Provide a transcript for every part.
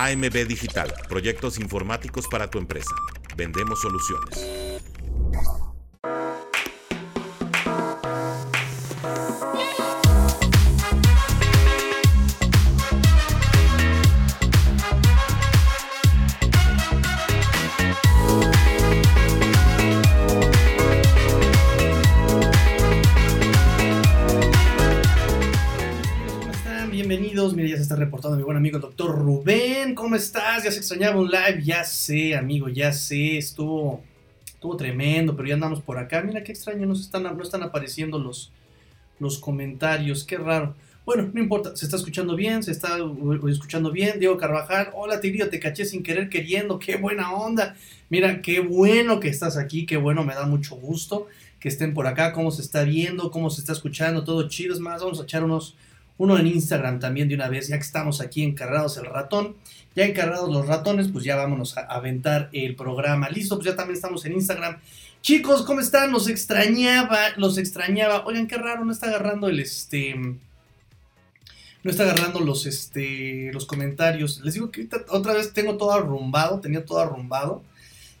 AMB Digital, proyectos informáticos para tu empresa. Vendemos soluciones. reportando mi buen amigo el doctor Rubén. ¿Cómo estás? Ya se extrañaba un live. Ya sé, amigo, ya sé. Estuvo, estuvo tremendo, pero ya andamos por acá. Mira qué extraño, no, están, no están apareciendo los, los comentarios. Qué raro. Bueno, no importa, se está escuchando bien, se está escuchando bien. Diego Carvajal, hola Tigrillo, te caché sin querer queriendo, qué buena onda. Mira, qué bueno que estás aquí, qué bueno, me da mucho gusto que estén por acá, cómo se está viendo, cómo se está escuchando, todo chido. Es más, vamos a echar unos, uno en Instagram también de una vez, ya que estamos aquí encargados el ratón, ya encargados los ratones, pues ya vámonos a aventar el programa. Listo, pues ya también estamos en Instagram. Chicos, ¿cómo están? Los extrañaba, los extrañaba. Oigan, qué raro, no está agarrando el este. No está agarrando los este. los comentarios. Les digo que otra vez tengo todo arrumbado, tenía todo arrumbado.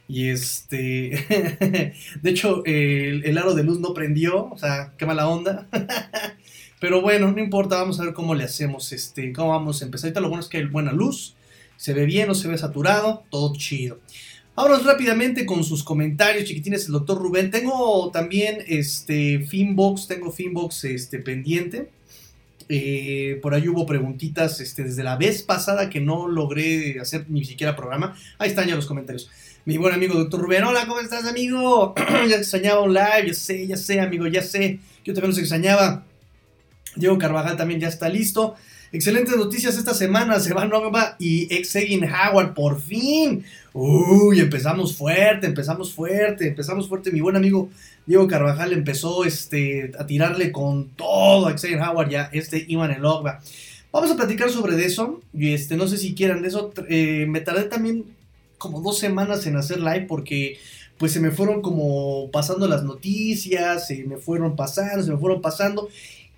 Y este. de hecho, el, el, aro de luz no prendió. O sea, qué mala onda. Pero bueno, no importa, vamos a ver cómo le hacemos, este, cómo vamos a empezar. Ahorita lo bueno es que hay buena luz, se ve bien, no se ve saturado, todo chido. Vámonos rápidamente con sus comentarios, chiquitines, el doctor Rubén. Tengo también este Finbox, tengo Finbox este, pendiente. Eh, por ahí hubo preguntitas este, desde la vez pasada que no logré hacer ni siquiera programa. Ahí están ya los comentarios. Mi buen amigo doctor Rubén, hola, ¿cómo estás, amigo? ya extrañaba un live, ya sé, ya sé, amigo, ya sé. Yo también los extrañaba. Diego Carvajal también ya está listo. Excelentes noticias esta semana. Se va Nova y Exegin Howard. Por fin. Uy, empezamos fuerte, empezamos fuerte, empezamos fuerte. Mi buen amigo Diego Carvajal empezó este, a tirarle con todo a Exegin Howard ya, este Ivan Elogba. Vamos a platicar sobre eso. Y este, no sé si quieran de eso. Eh, me tardé también como dos semanas en hacer live porque pues se me fueron como pasando las noticias, se me fueron pasando, se me fueron pasando.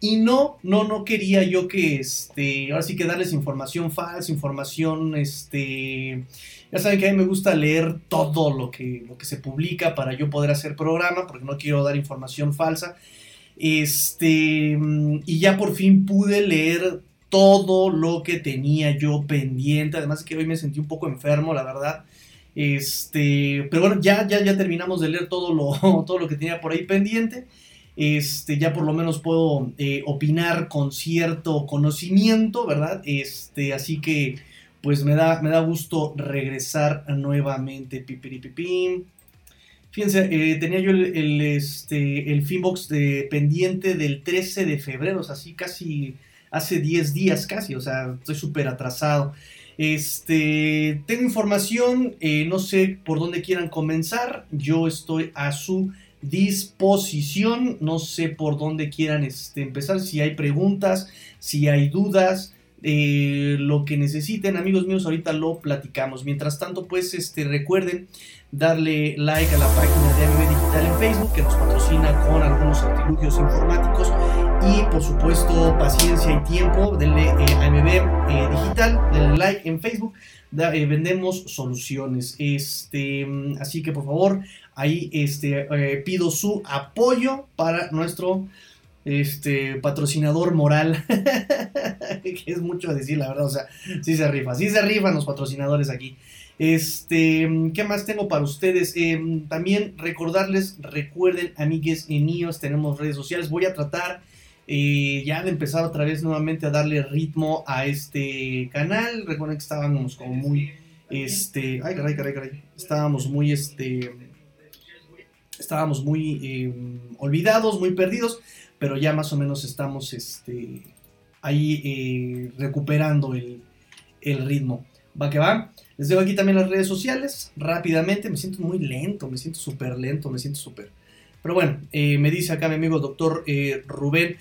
Y no, no, no quería yo que, este, ahora sí que darles información falsa, información, este, ya saben que a mí me gusta leer todo lo que, lo que se publica para yo poder hacer programa, porque no quiero dar información falsa. Este, y ya por fin pude leer todo lo que tenía yo pendiente, además de que hoy me sentí un poco enfermo, la verdad. Este, pero bueno, ya, ya, ya terminamos de leer todo lo, todo lo que tenía por ahí pendiente este, ya por lo menos puedo eh, opinar con cierto conocimiento, ¿verdad? Este, así que, pues me da, me da gusto regresar nuevamente. Pipiripipim. Fíjense, eh, tenía yo el, este, el Finbox de, pendiente del 13 de febrero, o sea, así casi hace 10 días casi, o sea, estoy súper atrasado. Este, tengo información, eh, no sé por dónde quieran comenzar, yo estoy a su disposición. No sé por dónde quieran este, empezar, si hay preguntas, si hay dudas, eh, lo que necesiten, amigos míos, ahorita lo platicamos. Mientras tanto, pues este, recuerden darle like a la página de AMB Digital en Facebook, que nos patrocina con algunos artilugios informáticos. Y por supuesto, paciencia y tiempo, denle eh, AMB eh, Digital, denle like en Facebook. vendemos soluciones. Este, así que por favor, Ahí este, eh, pido su apoyo para nuestro este, patrocinador moral. que es mucho decir, la verdad. O sea, sí se rifa, sí se rifan los patrocinadores aquí. Este, ¿qué más tengo para ustedes? Em, también recordarles, recuerden, amigues y míos, tenemos redes sociales. Voy a tratar eh, ya de empezar otra vez nuevamente a darle ritmo a este canal. Recuerden que estábamos como muy, este, ay, caray, caray, caray. Estábamos muy, este, estábamos muy eh, olvidados, muy perdidos, pero ya más o menos estamos este, ahí eh, recuperando el, ritmo. Va que va. Les dejo aquí también las redes sociales. Rápidamente, me siento muy lento, me siento súper lento, me siento súper. Pero bueno, eh, me dice acá mi amigo el doctor Rubén.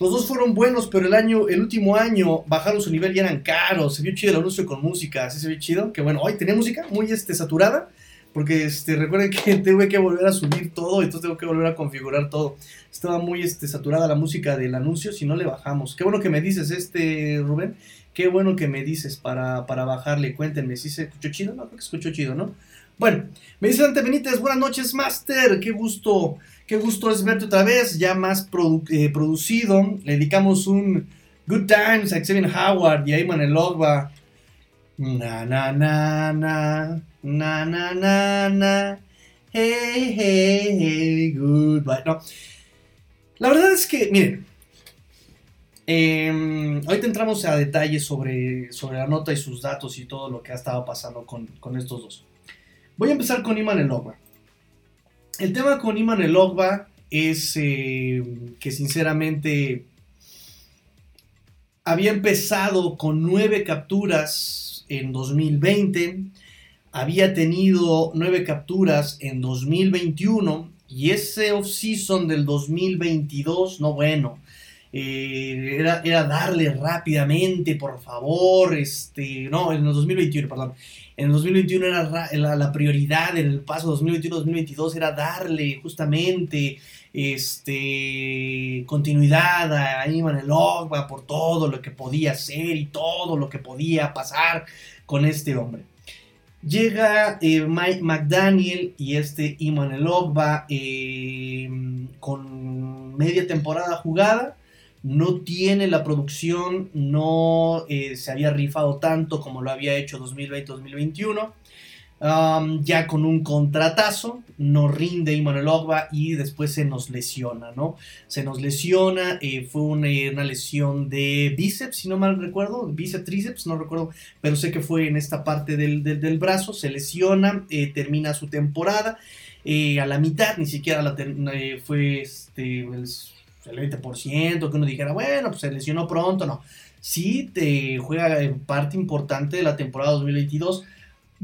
Los dos fueron buenos, pero el año, el último año bajaron su nivel y eran caros. Se vio chido el anuncio con música, así se vio chido. Que bueno, hoy tenía música muy este, saturada porque este, recuerden que tuve que volver a subir todo, entonces tengo que volver a configurar todo. Estaba muy este, saturada la música del anuncio, si no le bajamos. Qué bueno que me dices, este Rubén, Qué bueno que me dices para, para bajarle. Cuéntenme, si se escuchó chido? No, creo que escuchó chido, ¿no? Bueno, me dice Dante Benítez, buenas noches, Master. Qué gusto, qué gusto es verte otra vez, ya más eh, producido. Le dedicamos un Good Times a Xavier Howard y a Iman Elogba. Na na na na na na na na. Hey, hey, hey, goodbye. No. La verdad es que, miren, eh, ahorita entramos a detalles sobre, sobre la nota y sus datos y todo lo que ha estado pasando con, estos dos. Voy a empezar con Iman Elogba. El tema con Iman Elogba es em, que sinceramente había empezado con nueve capturas en 2020, había tenido nueve capturas en 2021 y ese off-season del 2022, no bueno, eh, era, era, darle rápidamente, por favor, este, no, en el 2021, perdón, en el 2021 era la, prioridad en el paso 2021-2022 era darle justamente este, continuidad a Iman Elogba por todo lo que podía hacer y todo lo que podía pasar con este hombre. Llega eh, Mike McDaniel y este Iman Elogba eh, con media temporada jugada no tiene la producción, no eh, se había rifado tanto como lo había hecho 2020-2021. Ya con un contratazo, no rinde Imanuel Ogba y después se nos lesiona, ¿no? Se nos lesiona, eh, fue una, lesión de bíceps, si no mal recuerdo, bíceps, tríceps, no recuerdo, pero sé que fue en esta parte del, brazo, se lesiona, eh, termina su temporada. a la mitad, ni siquiera fue este, el 20%, que uno dijera, bueno, pues se lesionó pronto, no. Sí te juega parte importante de la temporada 2022.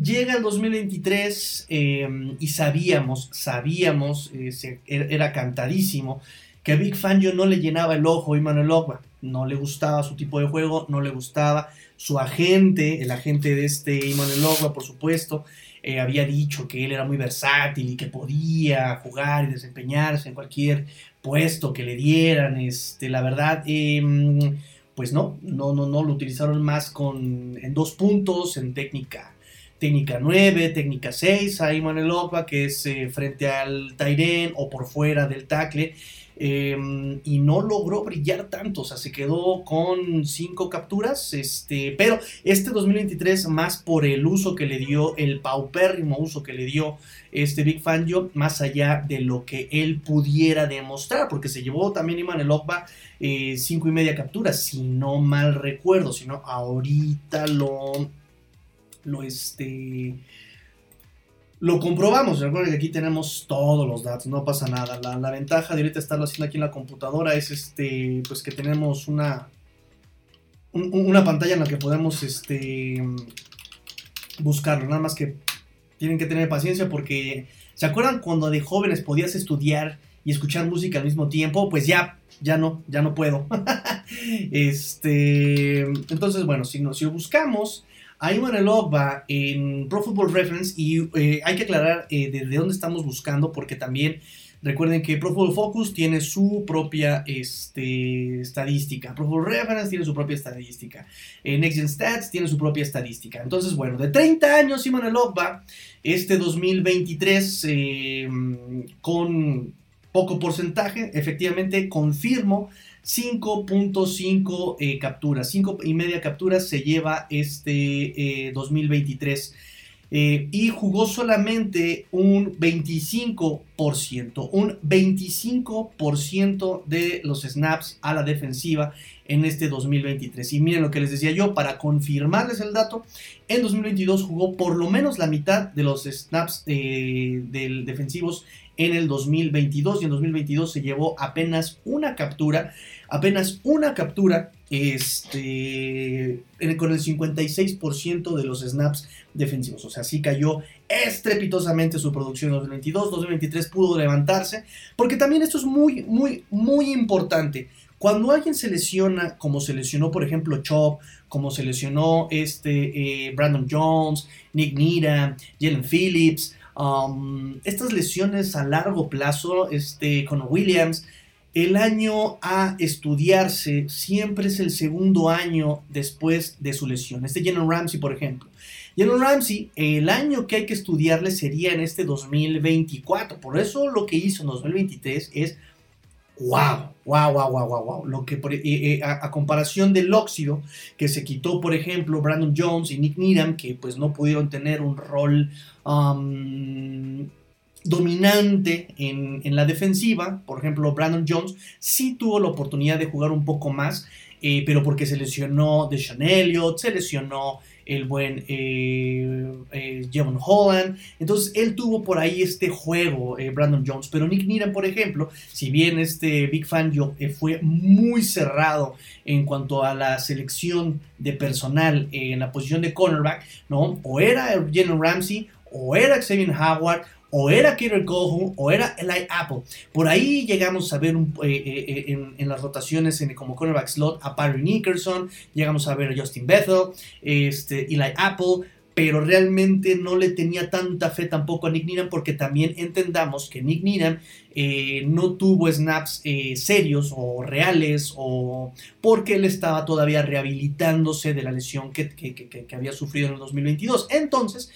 Llega el 2023 em, y sabíamos, sabíamos, eh, era cantadísimo, que a Big Fangio no le llenaba el ojo a Manuel Ogba. No le gustaba su tipo de juego, no le gustaba su agente, el agente de este Emmanuel Ogba, por supuesto, eh, había dicho que él era muy versátil y que podía jugar y desempeñarse en cualquier puesto que le dieran. Este, la verdad, em, pues no, no, no, no, lo utilizaron más con, en dos puntos, en técnica. Técnica 9, técnica 6, ahí Manuel Ogba, que es eh, frente al Tairen o por fuera del tackle. Em, y no logró brillar tanto, o sea, se quedó con cinco capturas, este, pero este 2023 más por el uso que le dio, el paupérrimo uso que le dio este Big Fangio, más allá de lo que él pudiera demostrar, porque se llevó también Iman el eh, cinco y media capturas, si no mal recuerdo, si no ahorita lo, lo este lo comprobamos, recuerden que aquí tenemos todos los datos, no pasa nada. La, ventaja de ahorita estarlo haciendo aquí en la computadora es este, pues que tenemos una, una pantalla en la que podemos este, buscarlo. Nada más que tienen que tener paciencia porque, ¿se acuerdan cuando de jóvenes podías estudiar y escuchar música al mismo tiempo? Pues ya, ya no, ya no puedo. este, entonces, bueno, si, no, si lo Ayman va en Pro Football Reference y eh, hay que aclarar eh, de, dónde estamos buscando porque también recuerden que Pro Football Focus tiene su propia este, estadística, Pro Football Reference tiene su propia estadística, eh, Next Gen Stats tiene su propia estadística. Entonces, bueno, de 30 años Ayman va este 2023 con poco porcentaje, efectivamente confirmo 5.5 eh, capturas, 5 y media capturas se lleva este 2023. Eh, eh, y jugó solamente un 25%, un 25% de los snaps a la defensiva en este 2023. Y miren lo que les decía yo, para confirmarles el dato, en 2022 jugó por lo menos la mitad de los snaps del defensivos en el 2022 y en 2022 se llevó apenas una captura, apenas una captura este, con el 56% de los snaps defensivos. O sea, sí cayó estrepitosamente su producción en 2022, 2023 pudo levantarse, porque también esto es muy, muy, muy importante. Cuando alguien se lesiona, como se lesionó, por ejemplo, Chop, como se lesionó este, eh, Brandon Jones, Nick Nira, Jalen Phillips, Um, estas lesiones a largo plazo, este, con Williams, el año a estudiarse siempre es el segundo año después de su lesión. Este Jalen Ramsey, por ejemplo. Jalen Ramsey, el año que hay que estudiarle sería en este 2024. Por eso lo que hizo en 2023 es wow, wow, wow, wow, wow. Lo que eh, eh, a, comparación del óxido que se quitó, por ejemplo, Brandon Jones y Nick Needham, que pues no pudieron tener un rol dominante en, la defensiva. Por ejemplo, Brandon Jones sí tuvo la oportunidad de jugar un poco más, eh, pero porque se lesionó Deshaun Elliott, se lesionó el buen eh, eh Holland. Entonces él tuvo por ahí este juego, eh, Brandon Jones. Pero Nick Needham, por ejemplo, si bien este Big Fan yo, fue muy cerrado en cuanto a la selección de personal en la posición de cornerback, ¿no? O era Jalen Ramsey, o era Xavier Howard, o era Kieran Cohu o era Eli Apple. Por ahí llegamos a ver eh, eh, eh, en, las rotaciones en, como cornerback slot a Barry Nickerson, llegamos a ver a Justin Bethel, este, Eli Apple, pero realmente no le tenía tanta fe tampoco a Nick Needham porque también entendamos que Nick Needham no tuvo snaps serios o reales o porque él estaba todavía rehabilitándose de la lesión que, había sufrido en el 2022. Entonces,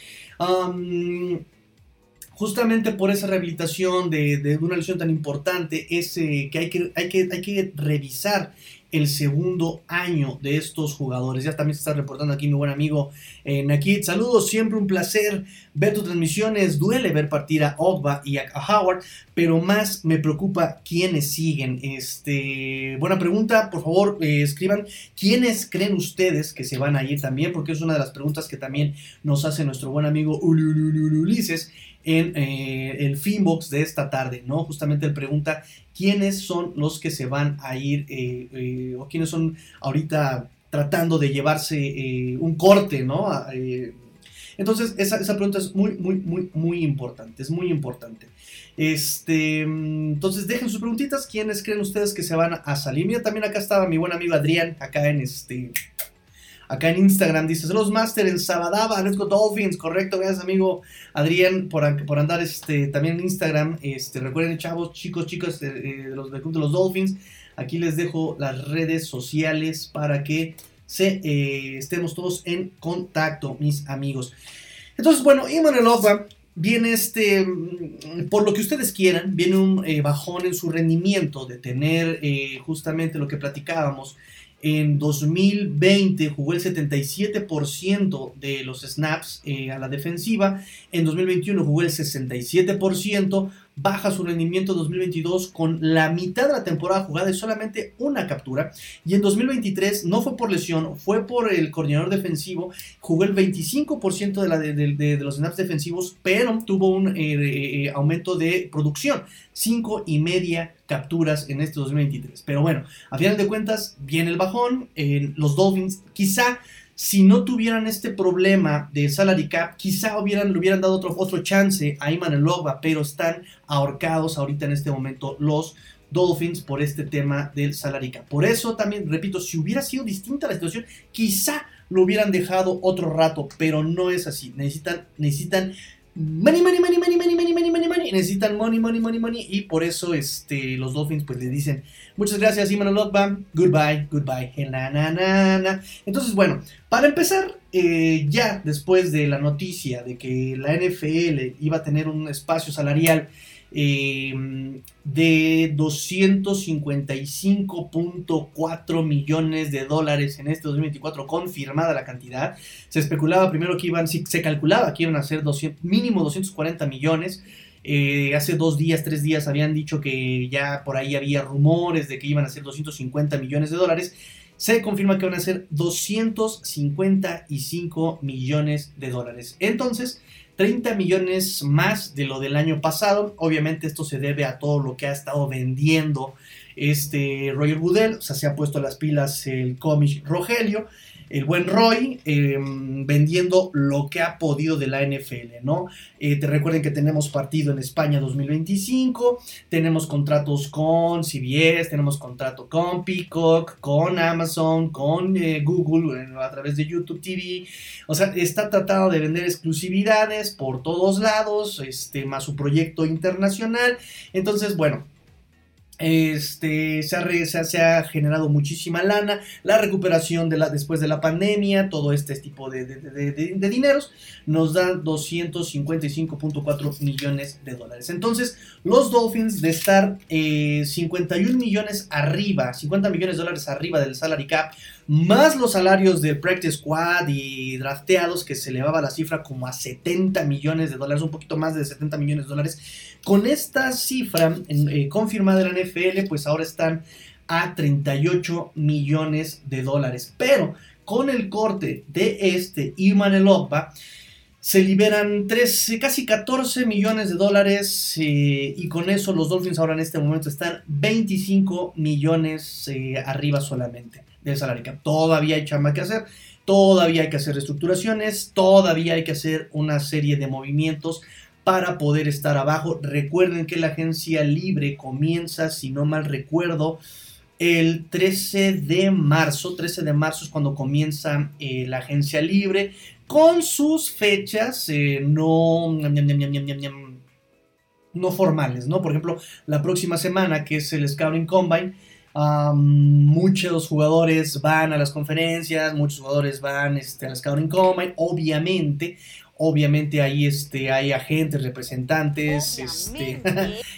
justamente por esa rehabilitación de, una lesión tan importante, es que, hay que, hay, que, hay que revisar el segundo año de estos jugadores. Ya también se está reportando aquí mi buen amigo eh, Nakit. Saludos, siempre un placer ver tus transmisiones. Duele ver partir a Ogba y a, Howard, pero más me preocupa quiénes siguen. Este, buena pregunta, por favor, eh, escriban quiénes creen ustedes que se van a ir también, porque es una de las preguntas que también nos hace nuestro buen amigo Ulises en eh, el Finbox de esta tarde, ¿no? Justamente él pregunta quiénes son los que se van a ir eh, eh, o quiénes son ahorita tratando de llevarse un corte, ¿no? entonces, esa, pregunta es muy, muy, muy, muy importante, es muy importante. Este, entonces, dejen sus preguntitas, quiénes creen ustedes que se van a salir. Mira, también acá estaba mi buen amigo Adrián, acá en este Acá en Instagram dice, los Master en Sabadaba, Let's Dolphins, correcto, gracias amigo Adrián por, por andar este, también en Instagram. Este, recuerden chavos, chicos, chicos eh, eh, de los de los Dolphins, aquí les dejo las redes sociales para que eh, estemos todos en contacto, mis amigos. Entonces, bueno, Iman Ogba viene este, mm, por lo que ustedes quieran, viene un bajón en su rendimiento de tener justamente lo que platicábamos, en 2020 jugó el 77% de los snaps eh, a la defensiva. En 2021 jugó el 67% baja su rendimiento en 2022 con la mitad de la temporada jugada y solamente una captura. Y en 2023 no fue por lesión, fue por el coordinador defensivo. Jugó el 25% de, los snaps defensivos, pero tuvo un eh, eh, aumento de producción. Cinco y media capturas en este 2023. Pero bueno, a final de cuentas, viene el bajón. los Dolphins quizá si no tuvieran este problema de salary cap, quizá hubieran, le hubieran dado otro, otro chance a Iman Elogba, pero están ahorcados ahorita en este momento los Dolphins por este tema del salary cap. Por eso también, repito, si hubiera sido distinta la situación, quizá lo hubieran dejado otro rato, pero no es así. Necesitan, necesitan money, money, money, money, money, money, money, money. Necesitan money, money, money, money. Y por eso este, los Dolphins pues le dicen, muchas gracias, Iman Lokbam. Goodbye, goodbye. Na, na, na, Entonces, bueno, para empezar, eh, ya después de la noticia de que la NFL iba a tener un espacio salarial Em, de 255.4 millones de dólares en este 2024, confirmada la cantidad. Se especulaba primero que iban, se calculaba que iban a ser mínimo 240 millones. Eh, hace dos días, tres días habían dicho que ya por ahí había rumores de que iban a ser 250 millones de dólares. Se confirma que van a ser 255 millones de dólares. Entonces, 30 millones más de lo del año pasado. Obviamente esto se debe a todo lo que ha estado vendiendo este Roger Goodell. O sea, se ha puesto las pilas el cómic Rogelio el buen Roy em, vendiendo lo que ha podido de la NFL, ¿no? Eh, te recuerden que tenemos partido en España 2025, tenemos contratos con CBS, tenemos contrato con Peacock, con Amazon, con eh, Google a través de YouTube TV, o sea, está tratando de vender exclusividades por todos lados, este, más su proyecto internacional, entonces, bueno, Este, se ha, se, ha, generado muchísima lana, la recuperación de la, después de la pandemia, todo este tipo de, de dineros, nos da 255.4 millones de dólares. Entonces, los Dolphins de estar 51 eh, millones arriba, 50 millones de dólares arriba del salary cap, más los salarios de practice squad y drafteados, que se elevaba la cifra como a 70 millones de dólares, un poquito más de 70 millones de dólares. Con esta cifra eh, confirmada en la NFL, pues ahora están a 38 millones de dólares. Pero con el corte de este Iman Elokba, se liberan 13, casi 14 millones de dólares eh, y con eso los Dolphins ahora en este momento están 25 millones eh, arriba solamente del salario. Todavía hay chamba que hacer, todavía hay que hacer reestructuraciones, todavía hay que hacer una serie de movimientos para poder estar abajo. Recuerden que la agencia libre comienza, si no mal recuerdo, el 13 de marzo. 13 de marzo es cuando comienza eh, la agencia libre con sus fechas eh, no, no formales, ¿no? Por ejemplo, la próxima semana, que es el Scouting Combine, muchos jugadores van a las conferencias, muchos jugadores van este, al Scouting Combine, obviamente. Obviamente ahí este, hay agentes, representantes, este,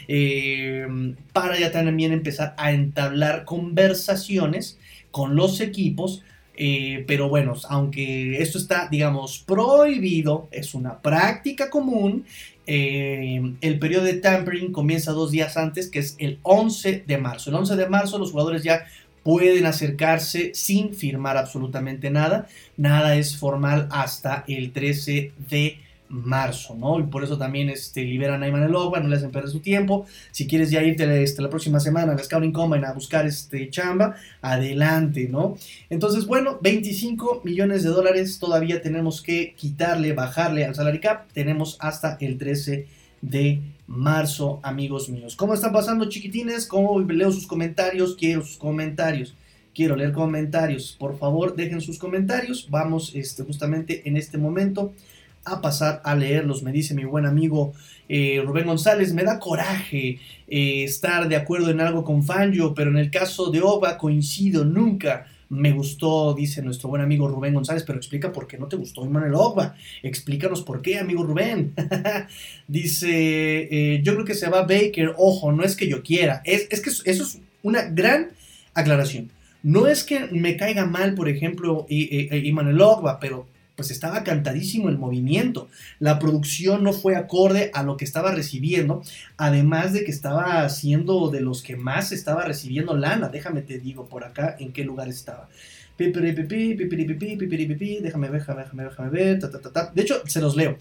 eh, para ya también empezar a entablar conversaciones con los equipos eh, pero bueno, aunque esto está, digamos, prohibido, es una práctica común. Eh, el periodo de tampering comienza dos días antes, que es el 11 de marzo. El 11 de marzo los jugadores ya pueden acercarse sin firmar absolutamente nada. Nada es formal hasta el 13 de marzo, ¿no? Y por eso también este, liberan a Iman el no le hacen perder su tiempo. Si quieres ya irte este, la próxima semana a la Scouting Combine a buscar este chamba, adelante, ¿no? Entonces, bueno, 25 millones de dólares todavía tenemos que quitarle, bajarle al salary cap. Tenemos hasta el 13 de marzo, amigos míos. ¿Cómo están pasando, chiquitines? ¿Cómo leo sus comentarios? Quiero sus comentarios. Quiero leer comentarios. Por favor, dejen sus comentarios. Vamos este, justamente en este momento a pasar a leerlos, me dice mi buen amigo eh, Rubén González. Me da coraje eh, estar de acuerdo en algo con Fangio, pero en el caso de Oba coincido, nunca me gustó, dice nuestro buen amigo Rubén González, pero explica por qué no te gustó Manuel Oba. Explícanos por qué, amigo Rubén. dice, eh, yo creo que se va Baker, ojo, no es que yo quiera, es, es que eso es una gran aclaración. No es que me caiga mal, por ejemplo, Manuel Ogba, pero pues estaba cantadísimo el movimiento. La producción no fue acorde a lo que estaba recibiendo, además de que estaba siendo de los que más estaba recibiendo lana. Déjame te digo por acá en qué lugar estaba. Déjame ver, déjame, déjame, déjame ver. De hecho, se los leo.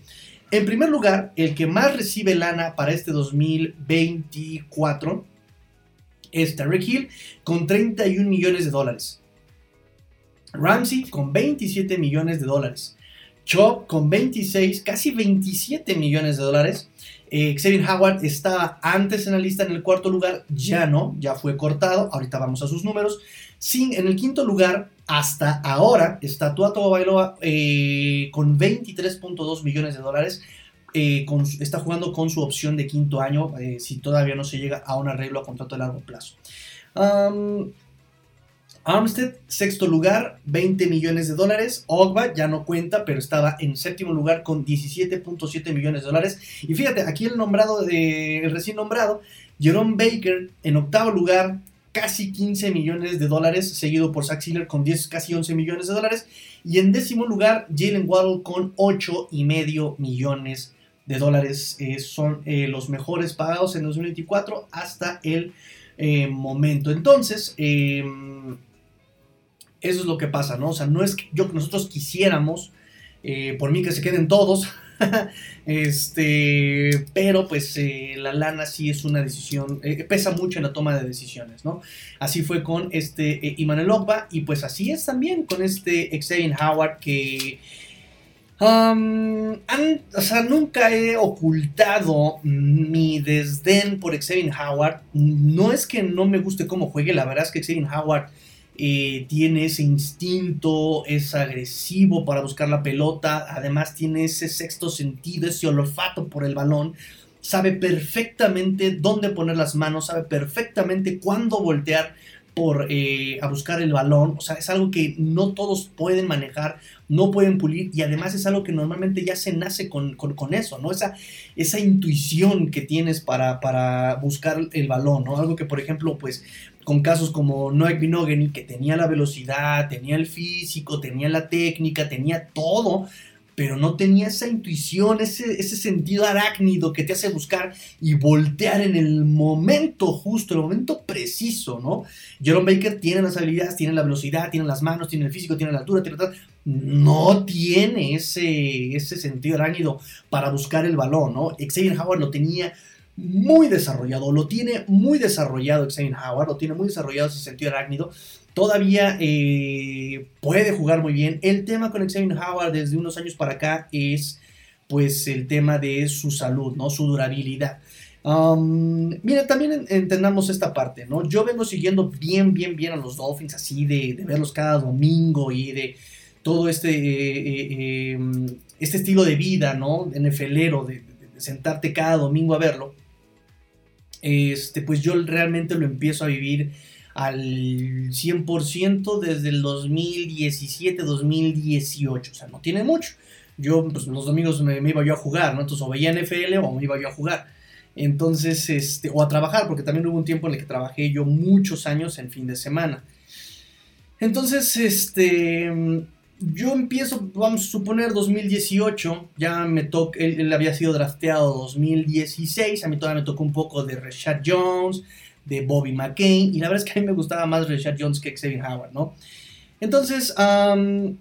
En primer lugar, el que más recibe lana para este 2024 es Tarek Hill con 31 millones de dólares. Ramsey con 27 millones de dólares. Chop con 26, casi 27 millones de dólares. Eh, Xavier Howard estaba antes en la lista en el cuarto lugar, ya no, ya fue cortado. Ahorita vamos a sus números. Sin, en el quinto lugar, hasta ahora, está Tuato Bailoa eh, con 23.2 millones de dólares. Eh, está jugando con su opción de quinto año si todavía no se llega a un arreglo a contrato de largo plazo. Armstead, sexto lugar, 20 millones de dólares. Ogba ya no cuenta, pero estaba en séptimo lugar con 17.7 millones de dólares. Y fíjate, aquí el nombrado, de, el recién nombrado, Jerome Baker, en octavo lugar, casi 15 millones de dólares, seguido por Zach Sealer con 10, casi 11 millones de dólares. Y en décimo lugar, Jalen Waddle con 8 y medio millones de dólares. Eh, son eh, los mejores pagados en 2024 hasta el eh, momento. Entonces, em, eso es lo que pasa, ¿no? O sea, no es que yo, nosotros quisiéramos, eh, por mí que se queden todos, este, pero pues eh, la lana sí es una decisión, eh, pesa mucho en la toma de decisiones, ¿no? Así fue con este Imanel Ogba y pues así es también con este Xavier Howard que... o sea, nunca he ocultado mi desdén por Xavier Howard. No es que no me guste cómo juegue, la verdad es que Xavier Howard eh, tiene ese instinto, es agresivo para buscar la pelota, además tiene ese sexto sentido, ese olfato por el balón. sabe perfectamente dónde poner las manos, sabe perfectamente cuándo voltear por eh, a buscar el balón, o sea, es algo que no todos pueden manejar, no pueden pulir y además es algo que normalmente ya se nace con, eso, ¿no? Esa, esa intuición que tienes para, para buscar el balón, ¿no? Algo que, por ejemplo, pues con casos como Noek Binogany, que tenía la velocidad, tenía el físico, tenía la técnica, tenía todo, pero no tenía esa intuición, ese, ese sentido arácnido que te hace buscar y voltear en el momento justo, el momento preciso, ¿no? Jerome Baker tiene las habilidades, tiene la velocidad, tiene las manos, tiene el físico, tiene la altura, tiene no tiene ese, ese sentido arácnido para buscar el balón, ¿no? Xavier Howard lo tenía muy desarrollado, lo tiene muy desarrollado Xavier Howard, lo tiene muy desarrollado ese sentido arácnido, todavía eh, puede jugar muy bien. El tema con Xavier Howard desde unos años para acá es pues el tema de su salud, ¿no? Su durabilidad. Mira, también entendamos esta parte, ¿no? Yo vengo siguiendo bien, bien, bien a los Dolphins, así de, verlos cada domingo y de todo este, eh, eh, em, este estilo de vida, ¿no? NFLero, de, de, sentarte cada domingo a verlo. Este, pues yo realmente lo empiezo a vivir al 100% desde el 2017-2018, o sea, no tiene mucho. Yo, pues los domingos me, iba yo a jugar, ¿no? Entonces o veía NFL o me iba yo a jugar. Entonces, este, o a trabajar, porque también hubo un tiempo en el que trabajé yo muchos años en fin de semana. Entonces, este, yo empiezo, vamos a suponer 2018, ya me tocó, él, había sido drafteado 2016, a mí todavía me tocó un poco de Rashad Jones, de Bobby McCain. Y la verdad es que a mí me gustaba más Richard Jones que Xavier Howard, ¿no? Entonces, yo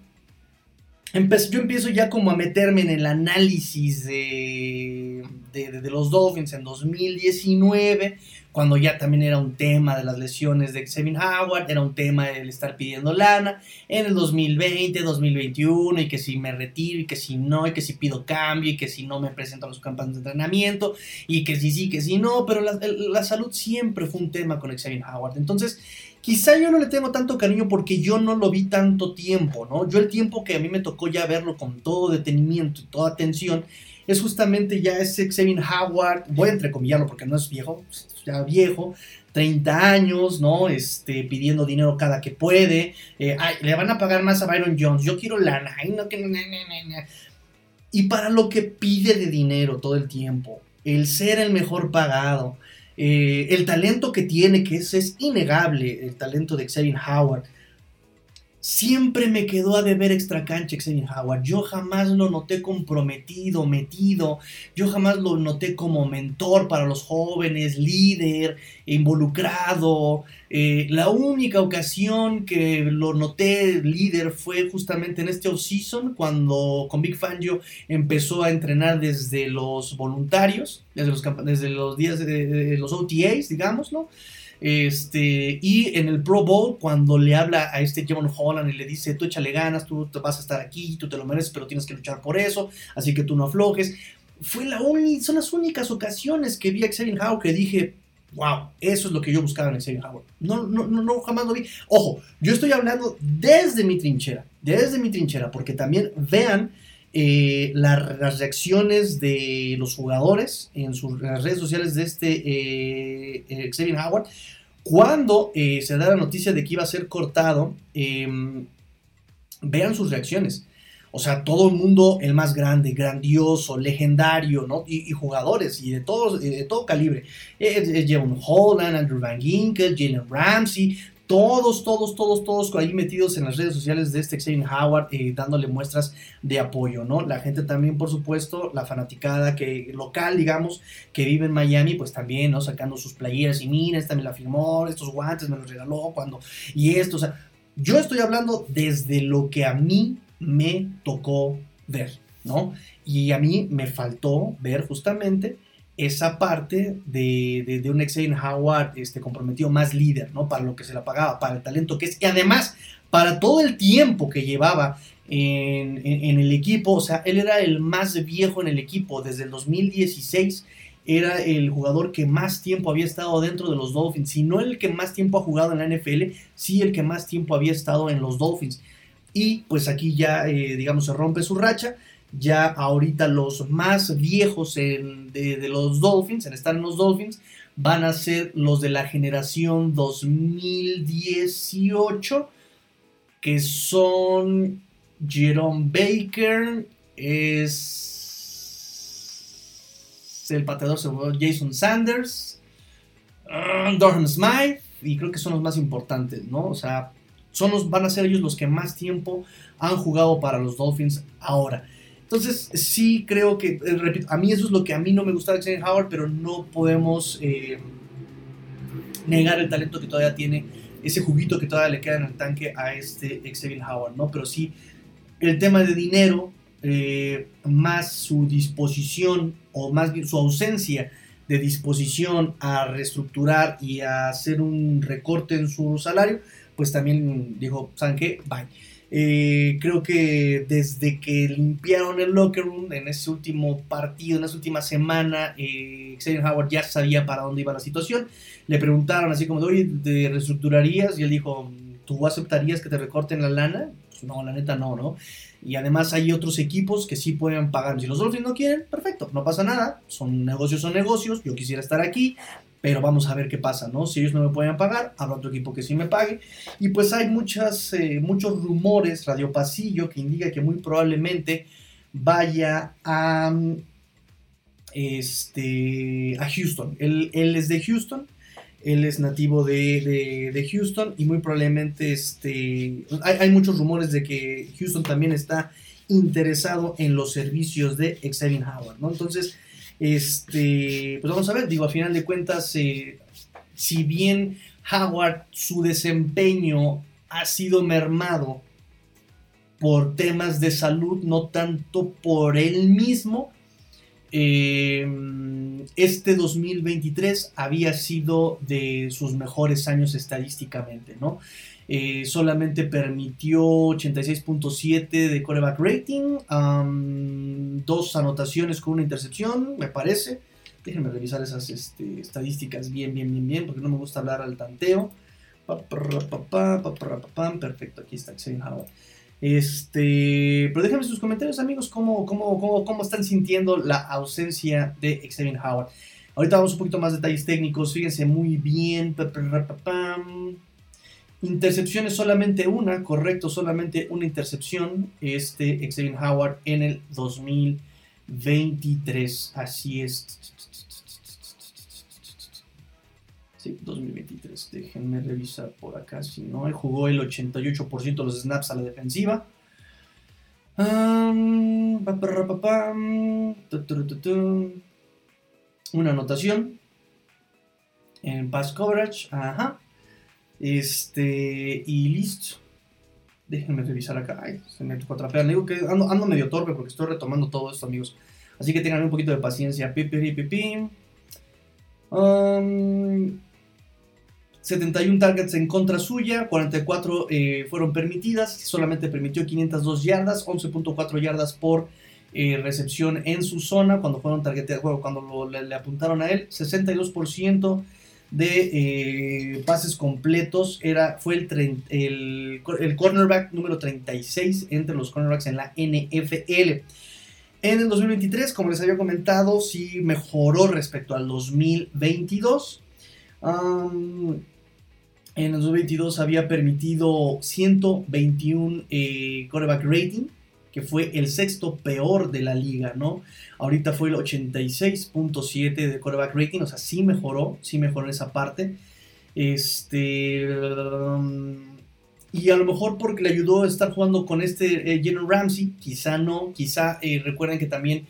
empiezo ya como a meterme en el análisis de, de, los Dolphins en 2019, cuando ya también era un tema de las lesiones de Xavier Howard, era un tema el estar pidiendo lana, en el 2020, 2021, y que si me retiro, y que si no, y que si pido cambio, y que si no me presento a los campos de entrenamiento, y que si sí, que si no, pero la, salud siempre fue un tema con Xavier Howard. Entonces, quizá yo no le tengo tanto cariño porque yo no lo vi tanto tiempo, ¿no? Yo el tiempo que a mí me tocó ya verlo con todo detenimiento y toda atención, es justamente ya ese Xavier Howard, voy a entrecomillarlo porque no es viejo, ya viejo, 30 años, ¿no? Este, pidiendo dinero cada que puede. Eh, le van a pagar más a Byron Jones. Yo quiero lana. no, que, y para lo que pide de dinero todo el tiempo, el ser el mejor pagado, eh, el talento que tiene, que es, es innegable, el talento de Xavier Howard, Siempre me quedó a deber extra cancha Xavier Howard. Yo jamás lo noté comprometido, metido. Yo jamás lo noté como mentor para los jóvenes, líder, involucrado. Eh, la única ocasión que lo noté líder fue justamente en este off-season, cuando con Big Fangio empezó a entrenar desde los voluntarios, desde los, desde los días de, los OTAs, digamos, ¿no? Este, y en el Pro Bowl, cuando le habla a este Javon Holland y le dice, tú échale ganas, tú vas a estar aquí, tú te lo mereces, pero tienes que luchar por eso, así que tú no aflojes. Fue la son las únicas ocasiones que vi a Xavier Howard que dije, wow, eso es lo que yo buscaba en Xavier Howard. No, no, no, no, jamás lo vi. Ojo, yo estoy hablando desde mi trinchera, desde mi trinchera, porque también vean eh, las reacciones de los jugadores en sus redes sociales de este eh, eh, Xavier Howard cuando se da la noticia de que iba a ser cortado. Em, vean sus reacciones. O sea, todo el mundo, el más grande, grandioso, legendario. Y, jugadores, y de, todos, de todo calibre. Es, Holland, Andrew Van Ginkel, Jalen Ramsey, todos, todos, todos, todos ahí metidos en las redes sociales de este Xavier Howard, eh, dándole muestras de apoyo, ¿no? La gente también, por supuesto, la fanaticada que local, digamos, que vive en Miami, pues también, ¿no? Sacando sus playeras y mira, esta me la firmó, estos guantes me los regaló cuando, y esto, o sea, yo estoy hablando desde lo que a mí me tocó ver, ¿no? Y a mí me faltó ver justamente esa parte de, de, un Xavier Howard este, comprometido más líder, ¿no? Para lo que se le pagaba, para el talento que es, y además para todo el tiempo que llevaba en, el equipo, o sea, él era el más viejo en el equipo, desde el 2016 era el jugador que más tiempo había estado dentro de los Dolphins, si no el que más tiempo ha jugado en la NFL, sí el que más tiempo había estado en los Dolphins. Y pues aquí ya, eh, digamos, se rompe su racha. Ya ahorita los más viejos de, de, los Dolphins, en estar en los Dolphins, van a ser los de la generación 2018, que son Jerome Baker, es el pateador Jason Sanders, uh, Durham Smythe, y creo que son los más importantes, ¿no? O sea, son los, van a ser ellos los que más tiempo han jugado para los Dolphins ahora. Entonces, sí creo que, eh, repito, a mí eso es lo que a mí no me gusta de Xavier Howard, pero no podemos eh, negar el talento que todavía tiene, ese juguito que todavía le queda en el tanque a este Xavier Howard, ¿no? Pero sí, el tema de dinero, eh, más su disposición o más bien su ausencia de disposición a reestructurar y a hacer un recorte en su salario, pues también dijo, ¿saben qué? Bye. Eh, creo que desde que limpiaron el locker room en ese último partido, en esa última semana, eh, Xavier Howard ya sabía para dónde iba la situación. Le preguntaron así como, oye, ¿te reestructurarías? Y él dijo, ¿tú aceptarías que te recorten la lana? Pues no, la neta no, ¿no? Y además hay otros equipos que sí pueden pagar. Si los Dolphins no quieren, perfecto, no pasa nada. Son negocios, son negocios. Yo quisiera estar aquí, pero vamos a ver qué pasa, ¿no? Si ellos no me pueden pagar, habrá otro equipo que sí me pague. Y pues hay muchas, eh, muchos rumores, Radio Pasillo, que indica que muy probablemente vaya a, este, a Houston. Él, es de Houston, él es nativo de, Houston y muy probablemente este, hay, hay, muchos rumores de que Houston también está interesado en los servicios de Xavier Howard, ¿no? Entonces, este, pues vamos a ver, digo, a final de cuentas, eh, si bien Howard, su desempeño ha sido mermado por temas de salud, no tanto por él mismo, eh, este 2023 había sido de sus mejores años estadísticamente, ¿no? Eh, solamente permitió 86.7 de coreback rating, dos anotaciones con una intercepción, me parece. Déjenme revisar esas este, estadísticas bien, bien, bien, bien, porque no me gusta hablar al tanteo. Perfecto, aquí está Xavier Howard. Este, pero déjenme sus comentarios, amigos, cómo, cómo, cómo, cómo están sintiendo la ausencia de Xavier Howard. Ahorita vamos un poquito más detalles técnicos, fíjense muy bien. Intercepciones solamente una, correcto, solamente una intercepción. Este Xavier Howard en el 2023. Así es. Sí, 2023. Déjenme revisar por acá. Si no, él jugó el 88% de los snaps a la defensiva. una anotación en pass coverage. Ajá. Este, y listo. Déjenme revisar acá. Ay, se me cuatrapean. Digo que ando, medio torpe porque estoy retomando todo esto, amigos. Así que tengan un poquito de paciencia. Pipi, um, 71 targets en contra suya, 44 eh, fueron permitidas, solamente permitió 502 yardas, 11.4 yardas por eh, recepción en su zona cuando fueron targeteados, cuando le, apuntaron a él, 62% de eh, pases completos. Era, fue el, el, cornerback número 36 entre los cornerbacks en la NFL. En el 2023, como les había comentado, sí mejoró respecto al 2022. en el 2022 había permitido 121 eh, quarterback rating, que fue el sexto peor de la liga, ¿no? Ahorita fue el 86.7 de quarterback rating, o sea, sí mejoró, sí mejoró en esa parte. Este. y a lo mejor porque le ayudó a estar jugando con este eh, Ramsey, quizá no, quizá eh, recuerden que también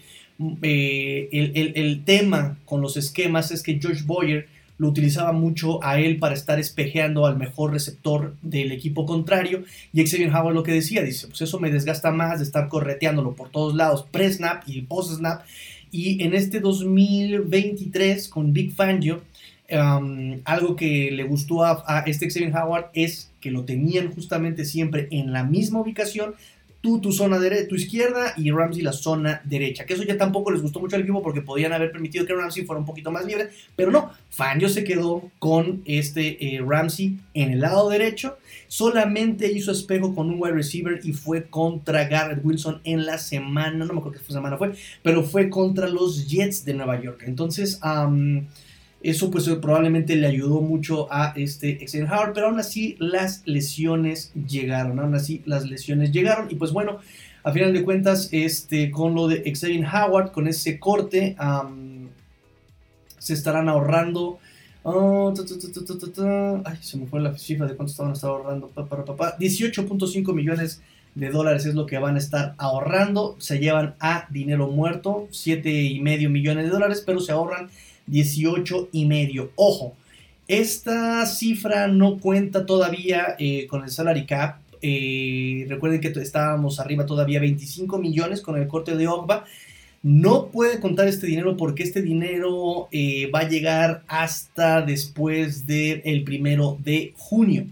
eh, el, el, tema con los esquemas es que George Boyer lo utilizaba mucho a él para estar espejeando al mejor receptor del equipo contrario. Y Xavier Howard lo que decía, dice, pues eso me desgasta más de estar correteándolo por todos lados, pre-snap y post-snap. Y en este 2023 con Big Fangio, algo que le gustó a, a, este Xavier Howard es que lo tenían justamente siempre en la misma ubicación, tú tu zona derecha, tu izquierda y Ramsey la zona derecha. Que eso ya tampoco les gustó mucho al equipo porque podían haber permitido que Ramsey fuera un poquito más libre, pero no, Fangio se quedó con este eh, Ramsey en el lado derecho, solamente hizo espejo con un wide receiver y fue contra Garrett Wilson en la semana, no me acuerdo qué semana fue, pero fue contra los Jets de Nueva York. Entonces, eso pues probablemente le ayudó mucho a este Howard, pero aún así las lesiones llegaron, aún así las lesiones llegaron y pues bueno, a final de cuentas, este, con lo de Howard, con ese corte, se estarán ahorrando. Oh, ay, se me fue la cifra de cuánto estaban ahorrando. 18.5 millones de dólares es lo que van a estar ahorrando. Se llevan a dinero muerto, y medio millones de dólares, pero se ahorran 18 y medio. Ojo, esta cifra no cuenta todavía eh, con el salary cap. Eh, recuerden que estábamos arriba todavía 25 millones con el corte de Ogba. No puede contar este dinero porque este dinero eh, va a llegar hasta después del primero de junio.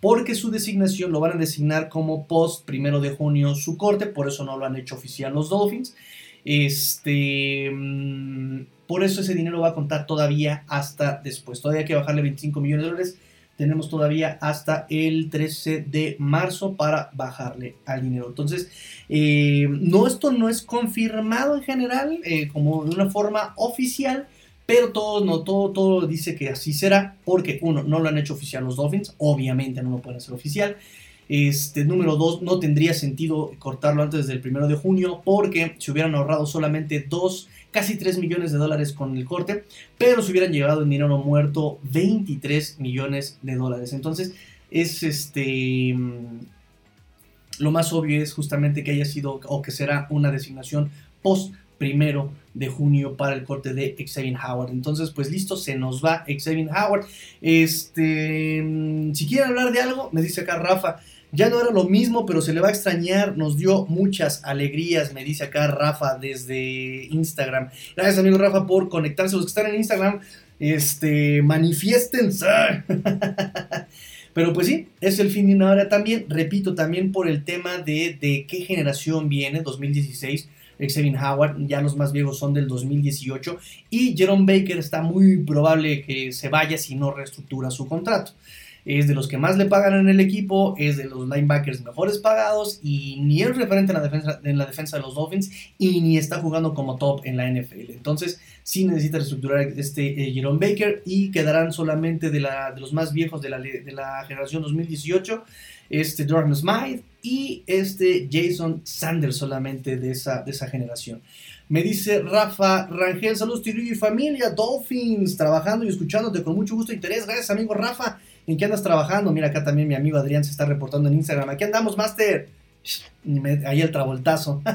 Porque su designación lo van a designar como post primero de junio su corte, por eso no lo han hecho oficial los Dolphins. Este, mm, por eso ese dinero va a contar todavía hasta después. Todavía hay que bajarle 25 millones de dólares. Tenemos todavía hasta el 13 de marzo para bajarle al dinero. Entonces, eh, no, esto no es confirmado en general eh, como de una forma oficial, pero todo, no, todo, todo dice que así será, porque uno, no lo han hecho oficial los Dolphins, obviamente no lo pueden hacer oficial. Este, número dos, no tendría sentido cortarlo antes del primero de junio, porque se hubieran ahorrado solamente dos casi 3 millones de dólares con el corte, pero se hubieran llegado en dinero muerto 23 millones de dólares. Entonces, es este. Mm, lo más obvio es justamente que haya sido o que será una designación post primero de junio para el corte de Xavier Howard. Entonces, pues listo, se nos va Xavier Howard. Este, mm, si quieren hablar de algo, me dice acá Rafa, ya no era lo mismo, pero se le va a extrañar. Nos dio muchas alegrías, me dice acá Rafa desde Instagram. Gracias, amigo Rafa, por conectarse. Los que están en Instagram, este, manifiestense. Pero pues sí, es el fin de una hora también. Repito, también por el tema de, de qué generación viene, 2016. Xavier Howard, ya los más viejos son del 2018. Y Jerome Baker está muy probable que se vaya si no reestructura su contrato es de los que más le pagan en el equipo, es de los linebackers mejores pagados y ni es referente en la defensa, en la defensa de los Dolphins y ni está jugando como top en la NFL. Entonces, sí necesita reestructurar este eh, Jerome Baker y quedarán solamente de, la, de los más viejos de la, de la generación 2018, este Jordan Smythe y este Jason Sanders solamente de esa, de esa generación. Me dice Rafa Rangel, saludos Tirillo y familia, Dolphins, trabajando y escuchándote con mucho gusto e interés. Gracias, amigo Rafa. ¿En qué andas trabajando? Mira, acá también mi amigo Adrián se está reportando en Instagram. Aquí andamos, Master. Ahí el travoltazo.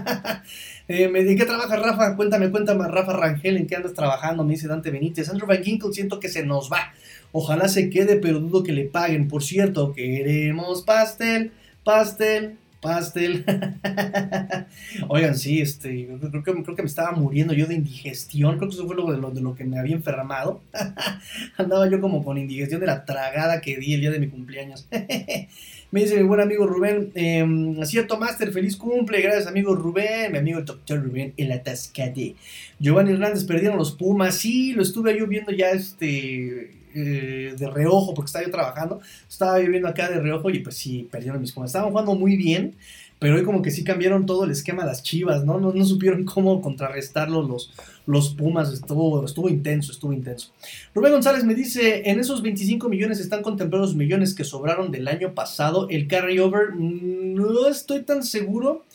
Eh, ¿En qué trabajas, Rafa? Cuéntame, cuéntame, Rafa Rangel, ¿en qué andas trabajando? Me dice Dante Benítez. Andrew Van Ginkle, siento que se nos va. Ojalá se quede, pero dudo que le paguen. Por cierto, queremos pastel, pastel, pastel. Oigan, sí, este, creo que, creo que me estaba muriendo yo de indigestión. Creo que eso fue lo de lo, de lo que me había enfermado. Andaba yo como con indigestión de la tragada que di el día de mi cumpleaños. me dice mi buen amigo Rubén, eh, cierto Master, feliz cumple, gracias amigo Rubén, mi amigo doctor Rubén, el atascate. Giovanni Hernández, perdieron los Pumas, sí, lo estuve yo viendo ya este eh, de reojo, porque estaba yo trabajando, estaba viviendo acá de reojo y pues sí, perdieron mis Pumas. Estaban jugando muy bien, pero hoy como que sí cambiaron todo el esquema de las chivas, ¿no? No, supieron cómo contrarrestarlo los, los Pumas, estuvo, estuvo intenso, estuvo intenso. Rubén González me dice, en esos 25 millones están contemplados los millones que sobraron del año pasado, el carryover, no estoy tan seguro.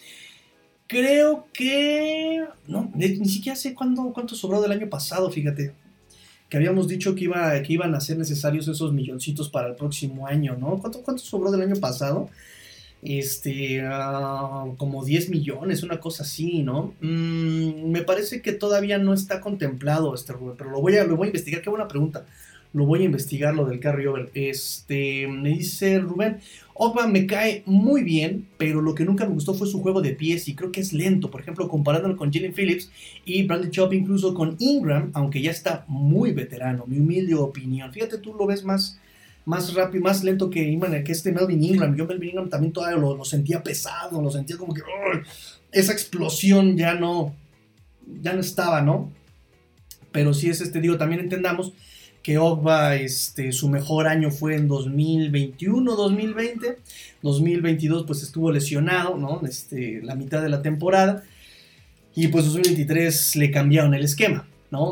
Creo que... No, ni siquiera sé cuándo, cuánto sobró del año pasado, fíjate que habíamos dicho que, iba, que iban a ser necesarios esos milloncitos para el próximo año, ¿no? ¿Cuánto, sobró del año pasado? Este, ah, como 10 millones, una cosa así, ¿no? Mm, me parece que todavía no está contemplado este pero lo voy a, lo voy a investigar, qué buena pregunta. Lo voy a investigar lo del carryover. Este, me dice Rubén, Ogba me cae muy bien, pero lo que nunca me gustó fue su juego de pies y creo que es lento. Por ejemplo, comparándolo con Jalen Phillips y Bradley Chop, incluso con Ingram, aunque ya está muy veterano, mi humilde opinión. Fíjate, tú lo ves más, más rápido, más lento que, que este Melvin Ingram. Yo Melvin Ingram también todavía lo, sentía pesado, lo sentía como que esa explosión ya no, ya no estaba, ¿no? Pero sí es este, digo, también entendamos que Ogba, este, su mejor año fue en 2021, 2020. 2022 pues estuvo lesionado, ¿no? Este, la mitad de la temporada. Y pues 2023 le cambiaron el esquema.